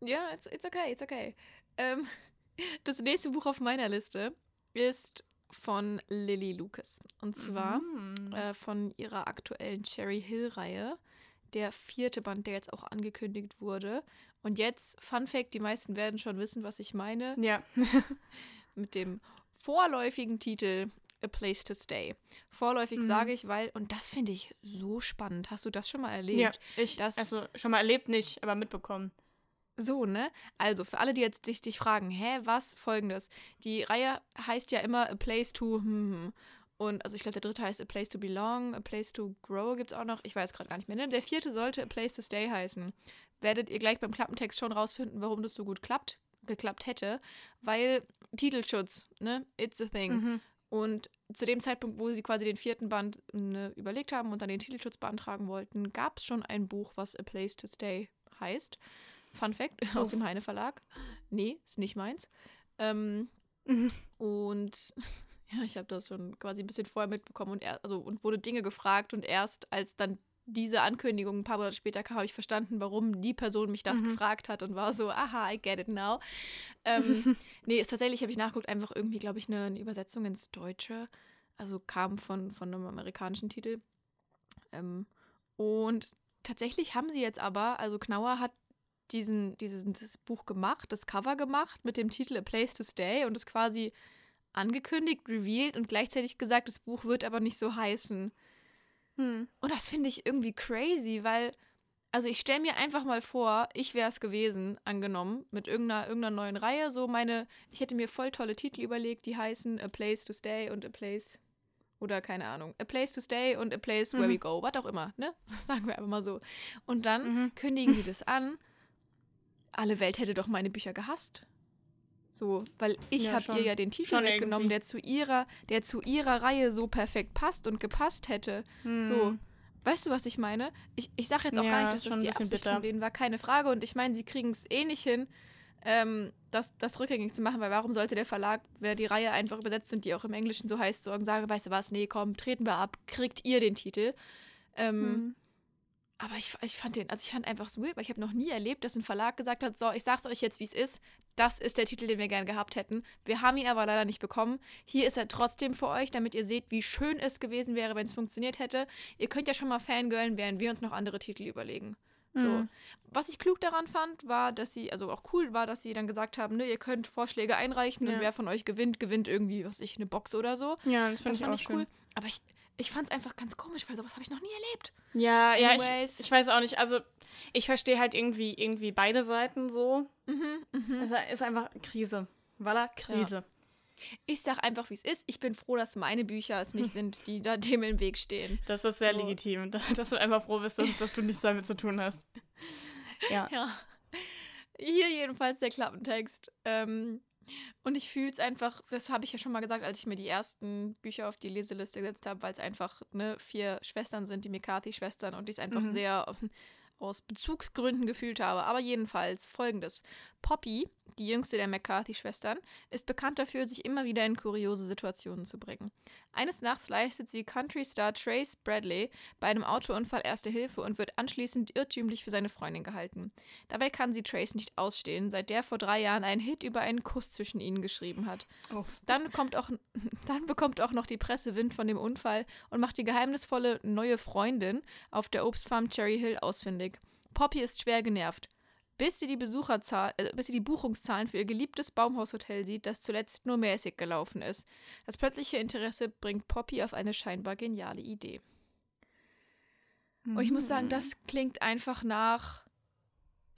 Ja, it's, it's okay, it's okay. Ähm, das nächste Buch auf meiner Liste ist von Lily Lucas. Und zwar Mhm. äh, von ihrer aktuellen Cherry Hill-Reihe. Der vierte Band, der jetzt auch angekündigt wurde. Und jetzt, Fun Fact, die meisten werden schon wissen, was ich meine, Ja. mit dem vorläufigen Titel A Place to Stay. Vorläufig Mhm. sage ich, weil, und das finde ich so spannend. Hast du das schon mal erlebt? ja. Ich, Das- also schon mal erlebt nicht, aber mitbekommen. So, ne? Also, für alle, die jetzt sich dich fragen, hä, was? Folgendes. Die Reihe heißt ja immer A Place to, hm, hm. Und also ich glaube, der dritte heißt A Place to Belong, A Place to Grow gibt es auch noch. Ich weiß gerade gar nicht mehr. Ne? Der vierte sollte A Place to Stay heißen. Werdet ihr gleich beim Klappentext schon rausfinden, warum das so gut klappt, geklappt hätte. Weil Titelschutz, ne? It's a thing. Mhm. Und zu dem Zeitpunkt, wo sie quasi den vierten Band ne, überlegt haben und dann den Titelschutz beantragen wollten, gab es schon ein Buch, was A Place to Stay heißt. Fun Fact aus Uff. dem Heine Verlag. Nee, ist nicht meins. Ähm, Mhm. und ja, ich habe das schon quasi ein bisschen vorher mitbekommen und, er, also, und wurde Dinge gefragt und erst als dann diese Ankündigung ein paar Monate später kam, habe ich verstanden, warum die Person mich das Mhm. gefragt hat und war so, aha, I get it now. Ähm, nee, ist tatsächlich, habe ich nachgeguckt, einfach irgendwie, glaube ich, eine, eine Übersetzung ins Deutsche. Also kam von, von einem amerikanischen Titel. Ähm, und tatsächlich haben sie jetzt aber, also Knauer hat diesen, dieses, Buch gemacht, das Cover gemacht mit dem Titel A Place to Stay und es quasi angekündigt, revealed und gleichzeitig gesagt, das Buch wird aber nicht so heißen. Hm. Und das finde ich irgendwie crazy, weil, also ich stelle mir einfach mal vor, ich wäre es gewesen, angenommen, mit irgendeiner, irgendeiner neuen Reihe. So meine, ich hätte mir voll tolle Titel überlegt, die heißen A Place to Stay und A Place. Oder keine Ahnung. A Place to Stay und A Place Where Mhm. We Go. Was auch immer, ne? Sagen wir einfach mal so. Und dann Mhm. kündigen die das an. Alle Welt hätte doch meine Bücher gehasst. So, weil ich Ja, habe ihr ja den Titel irgendwie. der zu ihrer, der zu ihrer Reihe so perfekt passt und gepasst hätte. Hm. So, weißt du, was ich meine? Ich, ich sage jetzt auch Ja, gar nicht, dass das die Absicht bitter. von denen war, keine Frage. Und ich meine, sie kriegen es eh nicht hin, ähm, das, das rückgängig zu machen, weil warum sollte der Verlag, wenn er die Reihe einfach übersetzt und die auch im Englischen so heißt, sagen, sagen, weißt du was, nee, komm, treten wir ab, kriegt ihr den Titel. Ähm, Hm. Aber ich, ich fand den, also ich fand einfach so weird, weil ich habe noch nie erlebt, dass ein Verlag gesagt hat, so, ich sag's euch jetzt, wie es ist. Das ist der Titel, den wir gern gehabt hätten. Wir haben ihn aber leider nicht bekommen. Hier ist er trotzdem für euch, damit ihr seht, wie schön es gewesen wäre, wenn es funktioniert hätte. Ihr könnt ja schon mal Fangirlen, während wir uns noch andere Titel überlegen. So. Mhm. Was ich klug daran fand, war, dass sie, also auch cool war, dass sie dann gesagt haben, ne, ihr könnt Vorschläge einreichen Ja. und wer von euch gewinnt, gewinnt irgendwie, was ich, eine Box oder so. Ja, das, Das ich fand ich schön. cool. Aber ich, ich fand es einfach ganz komisch, weil sowas habe ich noch nie erlebt. Ja, ja, Anyways. ich, ich weiß auch nicht. Also, ich verstehe halt irgendwie, irgendwie beide Seiten so. Mhm, mhm. Es ist einfach Krise. Voilà, Krise. Ich sag einfach, wie es ist. Ich bin froh, dass meine Bücher es nicht sind, die da dem im Weg stehen. Das ist sehr So. legitim, dass du einfach froh bist, dass, dass du nichts damit zu tun hast. Ja. Ja. Hier jedenfalls der Klappentext. Ähm, und ich fühle es einfach, das habe ich ja schon mal gesagt, als ich mir die ersten Bücher auf die Leseliste gesetzt habe, weil es einfach ne, vier Schwestern sind, die McCarthy-Schwestern, und ich es einfach Mhm. sehr ähm, aus Bezugsgründen gefühlt habe. Aber jedenfalls folgendes. Poppy, die jüngste der McCarthy-Schwestern, ist bekannt dafür, sich immer wieder in kuriose Situationen zu bringen. Eines Nachts leistet sie Country-Star Trace Bradley bei einem Autounfall erste Hilfe und wird anschließend irrtümlich für seine Freundin gehalten. Dabei kann sie Trace nicht ausstehen, seit der vor drei Jahren einen Hit über einen Kuss zwischen ihnen geschrieben hat. Uff. Dann, kommt auch, dann bekommt auch noch die Presse Wind von dem Unfall und macht die geheimnisvolle neue Freundin auf der Obstfarm Cherry Hill ausfindig. Poppy ist schwer genervt. Bis sie, die Besucherzahl, äh, bis sie die Buchungszahlen für ihr geliebtes Baumhaushotel sieht, das zuletzt nur mäßig gelaufen ist. Das plötzliche Interesse bringt Poppy auf eine scheinbar geniale Idee. Und ich muss sagen, das klingt einfach nach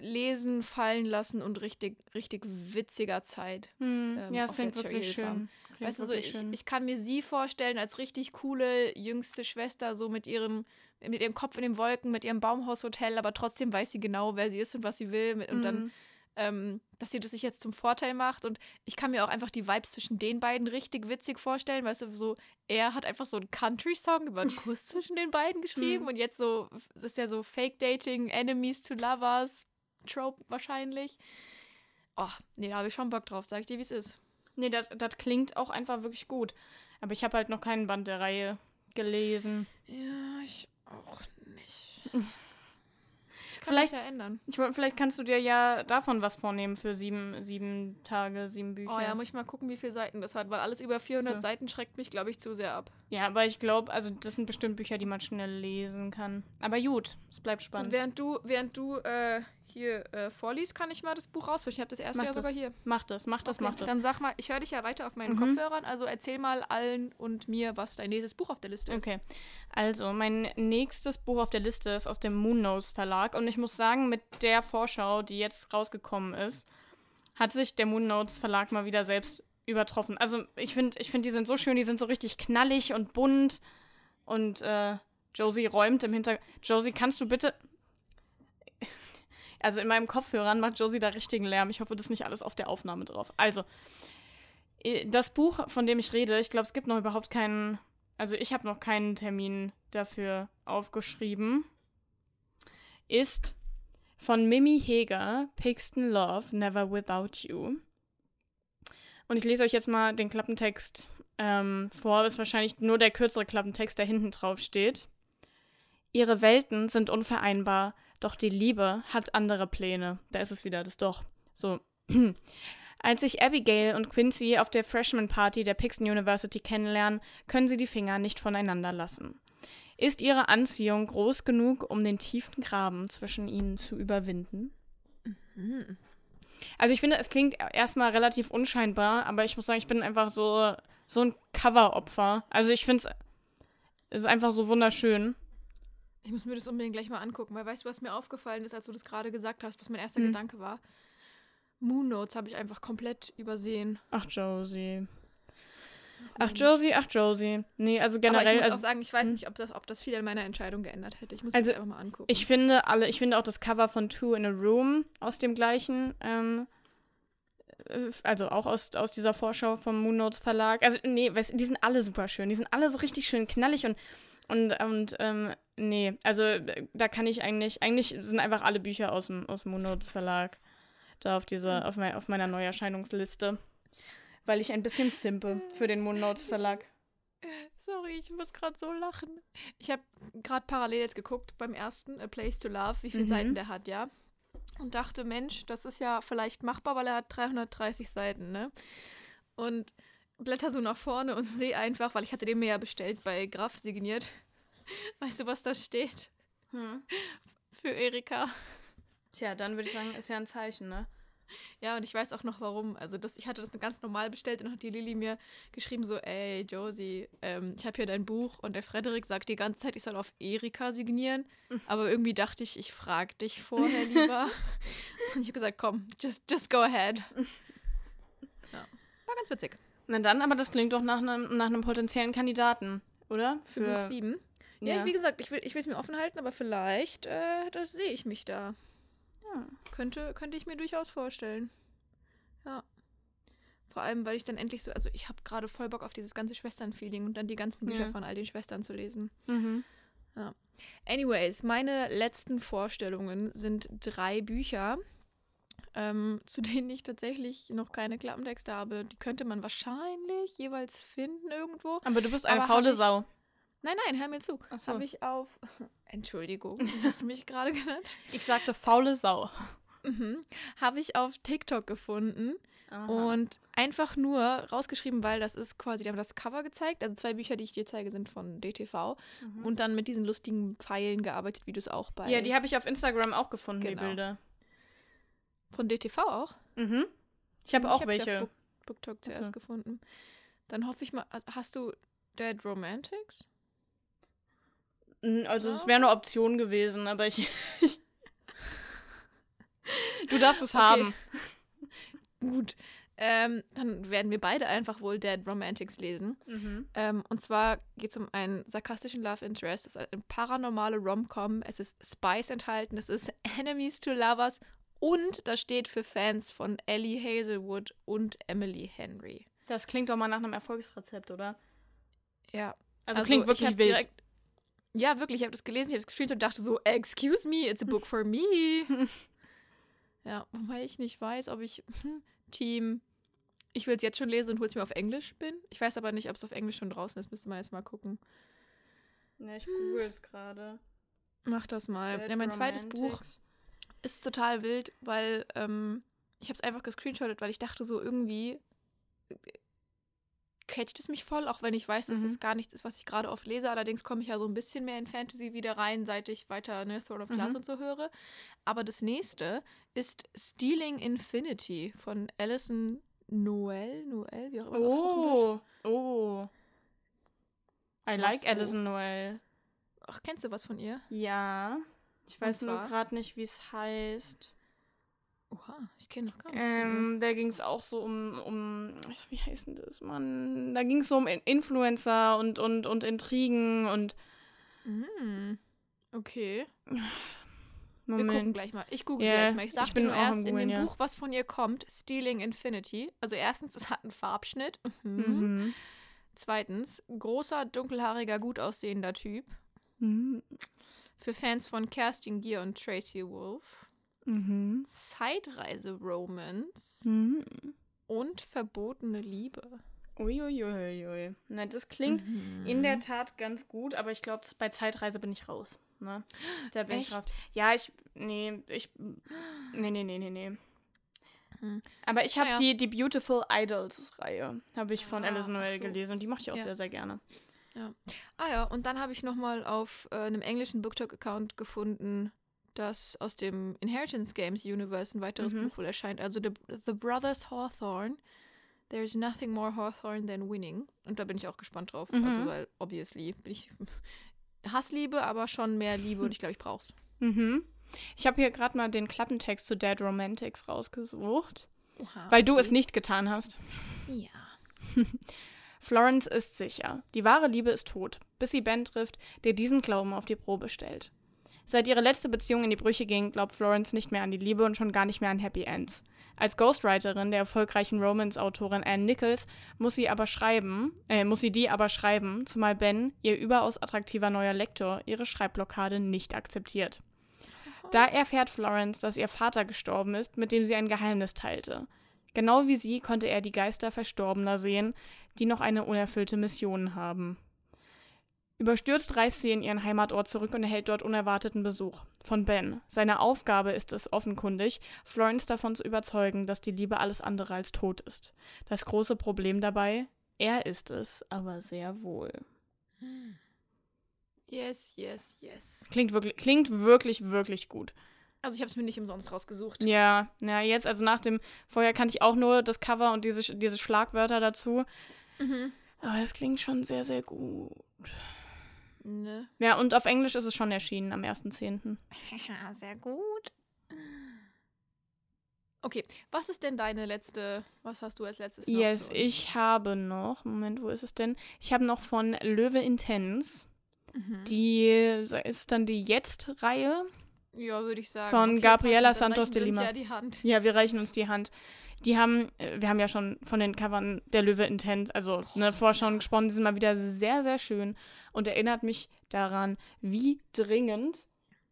Lesen, fallen lassen und richtig, richtig witziger Zeit. Hm. ähm, ja, es klingt wirklich schön. Klingt Weißt du, so, ich, ich kann mir sie vorstellen als richtig coole jüngste Schwester, so mit ihrem, mit ihrem Kopf in den Wolken, mit ihrem Baumhaushotel, aber trotzdem weiß sie genau, wer sie ist und was sie will. Und dann Mhm. ähm, dass sie das sich jetzt zum Vorteil macht. Und ich kann mir auch einfach die Vibes zwischen den beiden richtig witzig vorstellen. Weißt du, so, er hat einfach so einen Country-Song über einen Kuss zwischen den beiden geschrieben. Hm. Und jetzt so, es ist ja so Fake-Dating, Enemies to Lovers, Trope wahrscheinlich. Oh, nee, da habe ich schon Bock drauf, sag ich dir, wie es ist. Nee, das klingt auch einfach wirklich gut. Aber ich habe halt noch keinen Band der Reihe gelesen. Ja, ich auch nicht. Ich kann Vielleicht- das ja ändern. Ich wollte, vielleicht kannst du dir ja davon was vornehmen für sieben, sieben Tage, sieben Bücher. Oh ja, muss ich mal gucken, wie viele Seiten das hat, weil alles über 400 So. Seiten schreckt mich, glaube ich, zu sehr ab. Ja, aber ich glaube, also das sind bestimmt Bücher, die man schnell lesen kann. Aber gut, es bleibt Und spannend. während du, während du äh, hier äh, vorliest, kann ich mal das Buch rausfischen. Ich habe das erste Mach ja das. sogar hier. Mach das, mach das, Okay, mach das. Dann sag mal, ich höre dich ja weiter auf meinen Mhm. Kopfhörern, also erzähl mal allen und mir, was dein nächstes Buch auf der Liste ist. Okay, also mein nächstes Buch auf der Liste ist aus dem Moonnose Verlag und ich muss sagen, mit der Vorschau, die jetzt rausgekommen ist, hat sich der Moonnotes Verlag mal wieder selbst übertroffen. Also ich finde, ich find, die sind so schön, die sind so richtig knallig und bunt und äh, Josie räumt im Hintergrund. Josie, kannst du bitte... Also in meinem Kopfhörern macht Josie da richtigen Lärm. Ich hoffe, das ist nicht alles auf der Aufnahme drauf. Also, das Buch, von dem ich rede, ich glaube, es gibt noch überhaupt keinen also ich habe noch keinen Termin dafür aufgeschrieben, ist von Mimi Heger, Pixton Love, Never Without You. Und ich lese euch jetzt mal den Klappentext ähm, vor. Ist wahrscheinlich nur der kürzere Klappentext, der hinten drauf steht. Ihre Welten sind unvereinbar, doch die Liebe hat andere Pläne. Da ist es wieder, das doch. So. Als sich Abigail und Quincy auf der Freshman Party der Pixton University kennenlernen, können sie die Finger nicht voneinander lassen. Ist ihre Anziehung groß genug, um den tiefen Graben zwischen ihnen zu überwinden? Mhm. Also ich finde, es klingt erstmal relativ unscheinbar, aber ich muss sagen, ich bin einfach so, so ein Cover-Opfer. Also ich finde es ist einfach so wunderschön. Ich muss mir das unbedingt gleich mal angucken, weil weißt du, was mir aufgefallen ist, als du das gerade gesagt hast, was mein erster Hm. Gedanke war? Moon Notes habe ich einfach komplett übersehen. Ach, Josie. Ach, Josie, ach, Josie. Nee, also generell. Aber ich muss also, auch sagen, ich weiß hm. nicht, ob das, ob das viel an meiner Entscheidung geändert hätte. Ich muss Also, mir das einfach mal angucken. Ich finde alle, ich finde auch das Cover von Two in a Room aus dem gleichen, ähm, äh, also auch aus, aus dieser Vorschau vom Moon Notes Verlag. Also, nee, weißt, die sind alle super schön. Die sind alle so richtig schön knallig und, und, und ähm, nee, also äh, da kann ich eigentlich, eigentlich sind einfach alle Bücher aus dem, aus dem Moon Notes Verlag da auf dieser, auf, mein, auf meiner Neuerscheinungsliste. Weil ich ein bisschen simpe für den Moon Notes Verlag. Sorry, ich muss gerade so lachen. Ich habe gerade parallel jetzt geguckt beim ersten, A Place to Love, wie viele Mhm. Seiten der hat, ja. Und dachte, Mensch, das ist ja vielleicht machbar, weil er hat 330 Seiten, ne? Und blätter so nach vorne und sehe einfach, weil ich hatte den mir ja bestellt bei Graf signiert. Weißt du, was da steht? Hm. Für Erika. Tja, dann würde ich sagen, ist ja ein Zeichen, ne? Ja, und ich weiß auch noch warum. Also das, ich hatte das ganz normal bestellt und dann hat die Lilly mir geschrieben so, ey, Josie, ähm, ich habe hier dein Buch und der Frederik sagt die ganze Zeit, ich soll auf Erika signieren. Aber irgendwie dachte ich, ich frage dich vorher lieber. und ich habe gesagt, komm, just, just go ahead. Ja. War ganz witzig. Na dann, aber das klingt doch nach einem, nach einem potenziellen Kandidaten, oder? Für, Buch 7. Ja, ja. wie gesagt, ich will es mir offen halten, aber vielleicht, äh, das sehe ich mich da. Ja. Könnte, könnte ich mir durchaus vorstellen. Ja. Vor allem, weil ich dann endlich so, also ich habe gerade voll Bock auf dieses ganze Schwestern-Feeling und dann die ganzen Bücher Ja. von all den Schwestern zu lesen. Mhm. Anyways, meine letzten Vorstellungen sind drei Bücher, ähm, zu denen ich tatsächlich noch keine Klappentexte habe. Die könnte man wahrscheinlich jeweils finden irgendwo. Aber du bist eine faule Sau. Nein, nein, hör mir zu. So. Habe ich auf. Entschuldigung, hast du mich gerade genannt? Ich sagte faule Sau. Mhm. Habe ich auf TikTok gefunden Aha. und einfach nur rausgeschrieben, weil das ist quasi, die haben das Cover gezeigt. Also zwei Bücher, die ich dir zeige, sind von DTV Mhm. und dann mit diesen lustigen Pfeilen gearbeitet, wie du es auch bei. ja, die habe ich auf Instagram auch gefunden, Genau. die Bilder. von DTV auch. Mhm. Ich habe auch hab sie welche. Auf Book, BookTok zuerst so. gefunden. Dann hoffe ich mal, hast du Dead Romantics? Also, es wäre eine Option gewesen, aber ich. ich du darfst es Okay. haben. Gut. Ähm, dann werden wir beide einfach wohl Dead Romantics lesen. Mhm. Ähm, und zwar geht es um einen sarkastischen Love Interest. Es ist eine paranormale Rom-Com. Es ist Spice enthalten. Es ist Enemies to Lovers Und das steht für Fans von Ellie Hazelwood und Emily Henry. Das klingt doch mal nach einem Erfolgsrezept, oder? Ja. Also, klingt ich wirklich wild. direkt- ja, wirklich. Ich habe das gelesen, ich habe es gescreent und dachte so, excuse me, it's a book for me. ja, wobei ich nicht weiß, ob ich hm, Team, ich will es jetzt schon lesen und hol's mir auf Englisch bin. Ich weiß aber nicht, ob es auf Englisch schon draußen ist. Müsste man jetzt mal gucken. Ja, ich google es gerade. Mach das mal. Ja, mein zweites Buch ist total wild, weil ähm, ich habe es einfach gescreenshottet, weil ich dachte so irgendwie catcht es mich voll, auch wenn ich weiß, dass Mhm. es gar nichts ist, was ich gerade oft lese. Allerdings komme ich ja so ein bisschen mehr in Fantasy wieder rein, seit ich weiter ne, Throne of Glass Mhm. und so höre. Aber das nächste ist Stealing Infinity von Alison Noel, Noel, wie auch immer. Oh, oh. I like so? Alison Noel. Ach, kennst du was von ihr? Ja. Ich weiß nur gerade nicht, wie es heißt. Oha, ich kenne noch gar nichts. Ähm, da ging es auch so um, um, wie heißt denn das, Mann? Da ging es so um In- Influencer und, und, und Intrigen und Mm, Okay. Wir Moment. gucken gleich mal. Ich google Ja, gleich mal. Ich ich sag bin dir nur erst in Googlen, dem ja. Buch, was von ihr kommt, Stealing Infinity. Also erstens, es hat einen Farbschnitt. Mhm. Mhm. Zweitens, großer, dunkelhaariger, gut aussehender Typ. Mhm. Für Fans von Kerstin Gier und Tracy Wolf. Mhm. Zeitreise-Romance Mhm. und verbotene Liebe. Uiuiuiui. Na, das klingt Mhm. in der Tat ganz gut, aber ich glaube, bei Zeitreise bin ich raus. Ne? Da bin ich Echt? raus. Ja, ich. Nee, ich. Nee, nee, nee, nee, nee. Hm. Aber ich habe Naja. die, die Beautiful Idols-Reihe, habe ich von Ah, Alison Noel so. gelesen und die mache ich auch Ja. sehr, sehr gerne. Ah ja, und dann habe ich nochmal auf äh, einem englischen BookTok-Account gefunden, dass aus dem Inheritance Games Universe ein weiteres Mhm. Buch wohl erscheint. Also The, The Brothers Hawthorne. There's nothing more Hawthorne than winning. Und da bin ich auch gespannt drauf. Mhm. Also, weil, obviously, bin ich Hassliebe, aber schon mehr Liebe und ich glaube, ich brauch's. Mhm. Ich habe hier gerade mal den Klappentext zu Dead Romantics rausgesucht, Oha, weil du okay. es nicht getan hast. Ja. Florence ist sicher. Die wahre Liebe ist tot, bis sie Ben trifft, der diesen Glauben auf die Probe stellt. Seit ihre letzte Beziehung in die Brüche ging, glaubt Florence nicht mehr an die Liebe und schon gar nicht mehr an Happy Ends. Als Ghostwriterin der erfolgreichen Romance-Autorin Anne Nichols muss sie aber schreiben, äh, muss sie die aber schreiben, zumal Ben, ihr überaus attraktiver neuer Lektor, ihre Schreibblockade nicht akzeptiert. Da erfährt Florence, dass ihr Vater gestorben ist, mit dem sie ein Geheimnis teilte. Genau wie sie konnte er die Geister Verstorbener sehen, die noch eine unerfüllte Mission haben. Überstürzt reist sie in ihren Heimatort zurück und erhält dort unerwarteten Besuch. Von Ben. Seine Aufgabe ist es offenkundig, Florence davon zu überzeugen, dass die Liebe alles andere als tot ist. Das große Problem dabei, er ist es, aber sehr wohl. Yes, yes, yes. Klingt wirklich, klingt wirklich, wirklich gut. Also ich habe es mir nicht umsonst rausgesucht. Ja, ja, jetzt, also nach dem, vorher kannte ich auch nur das Cover und diese, diese Schlagwörter dazu. Mhm. Aber das klingt schon sehr, sehr gut. Ne? Ja, und auf Englisch ist es schon erschienen am 1.10. Ja, sehr gut. Okay, was ist denn deine letzte, was hast du als letztes noch Yes, ich habe noch, Moment, wo ist es denn? Ich habe noch von Löwe Intense, Mhm. die ist dann die Jetzt-Reihe. ja, würde ich sagen. von Gabriela passend, dann Santos de reichen wir uns Lima. Ja, die Hand. Ja, wir reichen uns die Hand. Die haben, äh, wir haben ja schon von den Covern der Löwe Intense, also eine Vorschau gesprochen, die sind mal wieder sehr, sehr schön und erinnert mich daran, wie dringend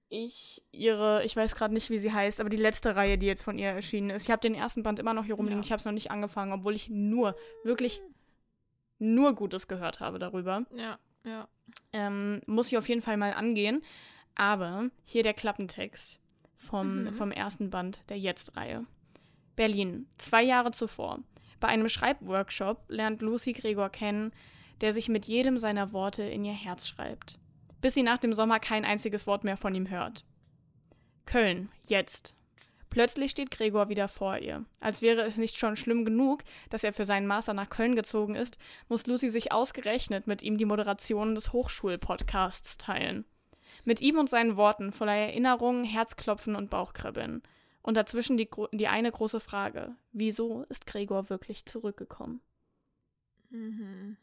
ich ihre, ich weiß gerade nicht, wie sie heißt, aber die letzte Reihe, die jetzt von ihr erschienen ist. Ich habe den ersten Band immer noch hier rumliegen, Ja. ich habe es noch nicht angefangen, obwohl ich nur, wirklich nur Gutes gehört habe darüber. Ja, ja. Ähm, muss ich auf jeden Fall mal angehen. Aber hier der Klappentext vom, Mhm. vom ersten Band der Jetzt-Reihe. Berlin, zwei Jahre zuvor. Bei einem Schreibworkshop lernt Lucy Gregor kennen, der sich mit jedem seiner Worte in ihr Herz schreibt. Bis sie nach dem Sommer kein einziges Wort mehr von ihm hört. Köln, jetzt. Plötzlich steht Gregor wieder vor ihr. Als wäre es nicht schon schlimm genug, dass er für seinen Master nach Köln gezogen ist, muss Lucy sich ausgerechnet mit ihm die Moderation des Hochschulpodcasts teilen. Mit ihm und seinen Worten voller Erinnerungen, Herzklopfen und Bauchkribbeln. Und dazwischen die, die eine große Frage: Wieso ist Gregor wirklich zurückgekommen? Mhm.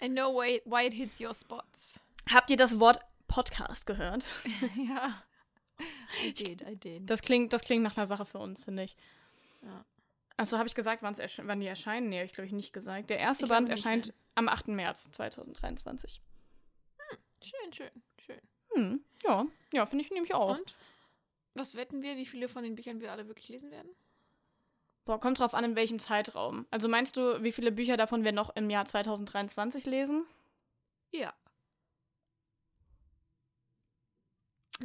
I know why, why it hits your spots. Habt ihr das Wort Podcast gehört? ja. I did, I did. Das klingt, das klingt nach einer Sache für uns, finde ich. Ja. Achso, habe ich gesagt, wann die erscheinen? Nee, habe ich glaube ich nicht gesagt. Der erste Ich Band erscheint nein. am 8. März 2023. Schön, schön, schön. Hm, ja, ja, finde ich nämlich auch. Und? Was wetten wir, wie viele von den Büchern wir alle wirklich lesen werden? Boah, kommt drauf an, in welchem Zeitraum. Also meinst du, wie viele Bücher davon wir noch im Jahr 2023 lesen? Ja.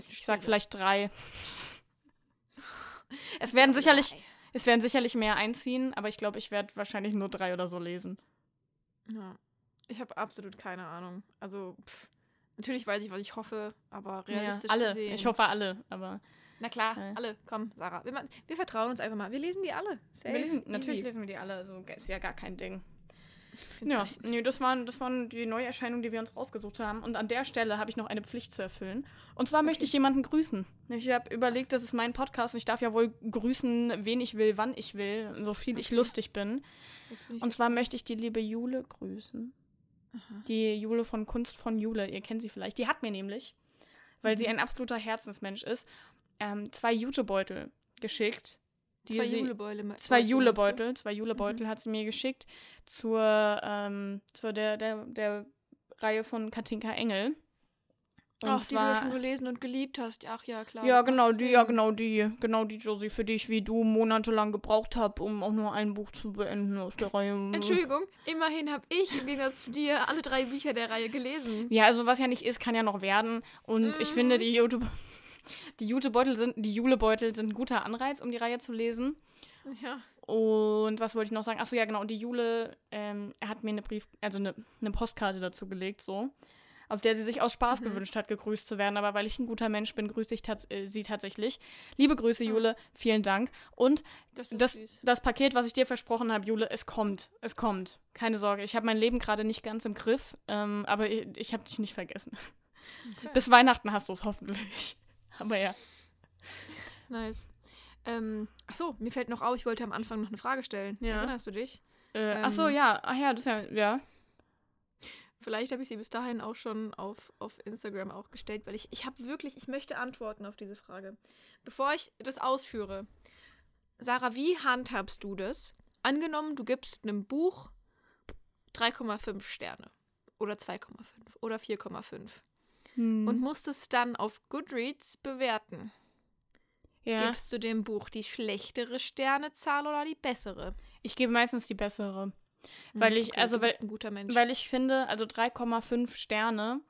Ich sag vielleicht drei. Es werden sicherlich, es werden sicherlich mehr einziehen, aber ich glaube, ich werde wahrscheinlich nur drei oder so lesen. Ja. Ich habe absolut keine Ahnung. Also, pff, natürlich weiß ich, was ich hoffe, aber realistisch ja, alle. gesehen. Ich hoffe alle, aber Na klar, Ja. alle. Komm, Sarah. Wir, wir vertrauen uns einfach mal. Wir lesen die alle. Safe. lesen, natürlich easy. lesen wir die alle, also ist ja gar kein Ding. Ja, nee, das waren, das waren die Neuerscheinungen, die wir uns rausgesucht haben. Und an der Stelle habe ich noch eine Pflicht zu erfüllen. Und zwar möchte ich jemanden grüßen. Ich habe überlegt, das ist mein Podcast und ich darf ja wohl grüßen, wen ich will, wann ich will, so viel ich Okay. lustig bin. Bin ich Und zwar möchte ich die liebe Jule grüßen. Aha. Die Jule von Kunst von Jule, ihr kennt sie vielleicht. Die hat mir nämlich, weil sie Mhm. ein absoluter Herzensmensch ist, ähm, zwei Jutebeutel geschickt. Zwei sie, Julebeutel. Zwei? Julebeutel, zwei Julebeutel hat sie mir geschickt zur, ähm, zur der, der, der Reihe von Katinka Engel. Und Ach, die du ja zwar, schon gelesen und geliebt hast. Ach ja, klar. ja, genau, die, ja, genau die, genau die Josie, für die ich wie du monatelang gebraucht habe, um auch nur ein Buch zu beenden aus der Reihe. Entschuldigung, immerhin habe ich im Gegensatz zu dir alle drei Bücher der Reihe gelesen. Ja, also was ja nicht ist, kann ja noch werden. Und ich finde, Mhm. die Jute, die Jutebeutel sind, die Julebeutel sind ein guter Anreiz, um die Reihe zu lesen. Ja. Und was wollte ich noch sagen? Achso, ja, genau. Und die Jule ähm, hat mir eine Brief, also eine, eine Postkarte dazu gelegt, so. Auf der sie sich aus Spaß Mhm. gewünscht hat, gegrüßt zu werden. Aber weil ich ein guter Mensch bin, grüße ich tats äh, sie tatsächlich. Liebe Grüße, Ah. Jule. Vielen Dank. Und Das das, das Paket, was ich dir versprochen habe, Jule, es kommt. Es kommt. Keine Sorge. Ich habe mein Leben gerade nicht ganz im Griff. Ähm, aber ich, ich habe dich nicht vergessen. Okay. Bis Weihnachten hast du es hoffentlich. Aber ja. Nice. Ähm, ach so, mir fällt noch auf, ich wollte am Anfang noch eine Frage stellen. Ja. Erinnerst du dich? Äh, Ähm. ach so, ja. Ach ja, das ist ja. Ja. Vielleicht habe ich sie bis dahin auch schon auf, auf Instagram auch gestellt, weil ich, ich habe wirklich, ich möchte antworten auf diese Frage. Bevor ich das ausführe, Sarah, wie handhabst du das? Angenommen, du gibst einem Buch 3,5 Sterne oder 2,5 oder 4,5 Hm. und musst es dann auf Goodreads bewerten. ja. Gibst du dem Buch die schlechtere Sternezahl oder die bessere? Ich gebe meistens die bessere. Weil ich- also du weil- bist ein guter Mensch. Weil ich finde, also 3,5 Sterne.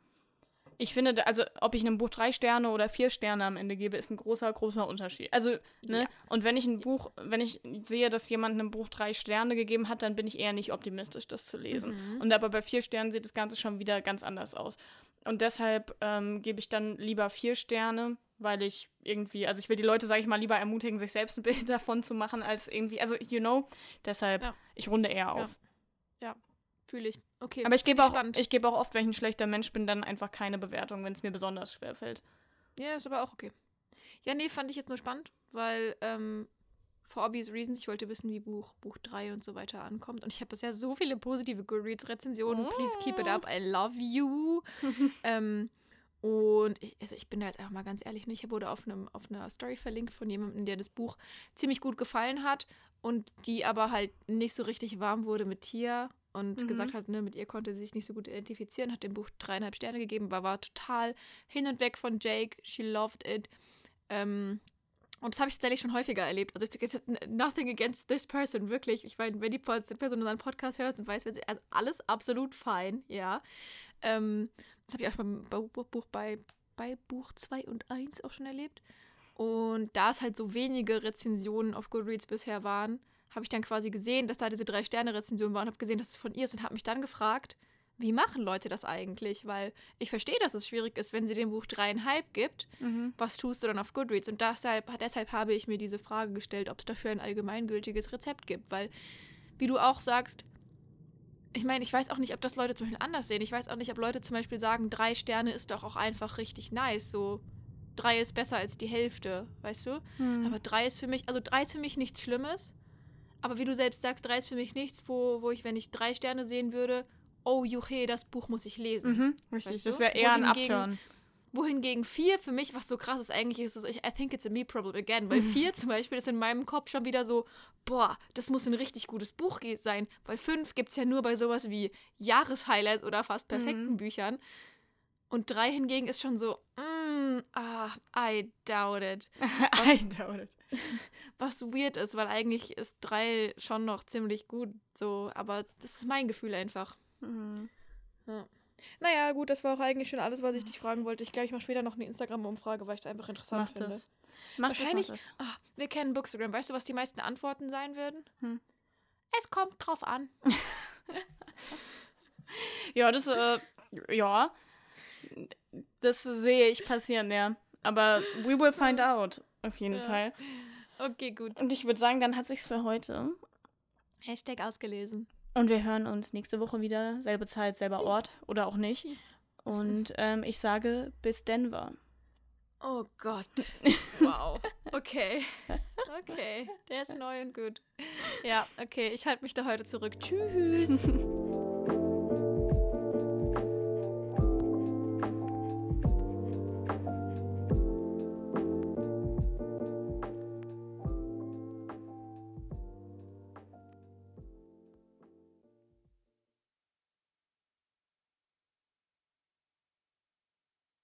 Ich finde, also ob ich einem Buch drei Sterne oder vier Sterne am Ende gebe, ist ein großer, großer Unterschied. Also, ne? Ja. Und wenn ich ein Buch, wenn ich sehe, dass jemand einem Buch drei Sterne gegeben hat, dann bin ich eher nicht optimistisch, das zu lesen. Mhm. Und aber bei vier Sternen sieht das Ganze schon wieder ganz anders aus. Und deshalb ähm, gebe ich dann lieber vier Sterne, weil ich irgendwie, also ich will die Leute, sage ich mal, lieber ermutigen, sich selbst ein Bild davon zu machen, als irgendwie, also you know, deshalb, Ja. ich runde eher auf. Fühle ich. Okay. Aber ich gebe auch, spannend. ich gebe auch oft, wenn ich ein schlechter Mensch bin, dann einfach keine Bewertung, wenn es mir besonders schwer fällt. Ja, ist aber auch okay. Ja, nee, fand ich jetzt nur spannend, weil ähm, for obvious reasons, ich wollte wissen, wie Buch, Buch 3 und so weiter ankommt. Und ich habe bisher so viele positive Goodreads-Rezensionen. Please keep it up. I love you. ähm, und ich, also ich bin da jetzt einfach mal ganz ehrlich, ne? ich wurde auf, einem, auf einer Story verlinkt von jemandem, der das Buch ziemlich gut gefallen hat und die aber halt nicht so richtig warm wurde mit Tia und Mhm. gesagt hat, ne, mit ihr konnte sie sich nicht so gut identifizieren, hat dem Buch dreieinhalb Sterne gegeben, aber war total hin und weg von Jake. She loved it. Ähm, und das habe ich tatsächlich schon häufiger erlebt. Also ich nothing against this person, wirklich. Ich meine, wenn die Person unseren Podcast hört und weiß, wer sie, also alles absolut fein, ja. Ähm, das habe ich auch schon beim Buch, bei, bei Buch 2 und 1 auch schon erlebt. Und da es halt so wenige Rezensionen auf Goodreads bisher waren, habe ich dann quasi gesehen, dass da diese drei Sterne-Rezension war und habe gesehen, dass es von ihr ist und habe mich dann gefragt, wie machen Leute das eigentlich? Weil ich verstehe, dass es schwierig ist, wenn sie dem Buch dreieinhalb gibt. Was tust du dann auf Goodreads? Und deshalb, deshalb habe ich mir diese Frage gestellt, ob es dafür ein allgemeingültiges Rezept gibt. Weil, wie du auch sagst, ich meine, ich weiß auch nicht, ob das Leute zum Beispiel anders sehen. Ich weiß auch nicht, ob Leute zum Beispiel sagen, drei Sterne ist doch auch einfach richtig nice. So, drei ist besser als die Hälfte, weißt du? Mhm. Aber drei ist für mich, also drei ist für mich nichts Schlimmes. Aber wie du selbst sagst, drei ist für mich nichts, wo, wo ich, wenn ich drei Sterne sehen würde, oh juche, das Buch muss ich lesen. Mhm, richtig, Weißt das du? wäre eher ein Upturn. Wohingegen vier für mich, was so krass ist eigentlich, ist, dass ich, I think it's a me problem again. Weil vier zum Beispiel ist in meinem Kopf schon wieder so, boah, das muss ein richtig gutes Buch sein. Weil fünf gibt es ja nur bei sowas wie Jahreshighlights oder fast perfekten Mhm. Büchern. Und drei hingegen ist schon so, mm, ah, I doubt it. I doubt it. Was weird ist, weil eigentlich ist drei schon noch ziemlich gut so, aber das ist mein Gefühl einfach. Mhm. Naja, gut, das war auch eigentlich schon alles, was ich dich fragen wollte. Ich glaube, ich mache später noch eine Instagram-Umfrage, weil ich es einfach interessant Mach finde. das. Mach Wahrscheinlich- das, mach das. Ah, wir kennen Bookstagram. Weißt du, was die meisten Antworten sein würden? Hm. Es kommt drauf an. Ja, das, äh, ja. Das sehe ich passieren, ja. Aber we will find out. Auf jeden Ja. Fall. Okay, gut. Und ich würde sagen, dann hat sich's für heute. Hashtag ausgelesen. Und wir hören uns nächste Woche wieder. Selbe Zeit, selber Sie. Ort oder auch nicht. Und ähm, ich sage bis Denver. Oh Gott. Wow. Okay. Okay. Der ist neu und gut. Ja, okay. Ich halte mich da heute zurück. Tschüss.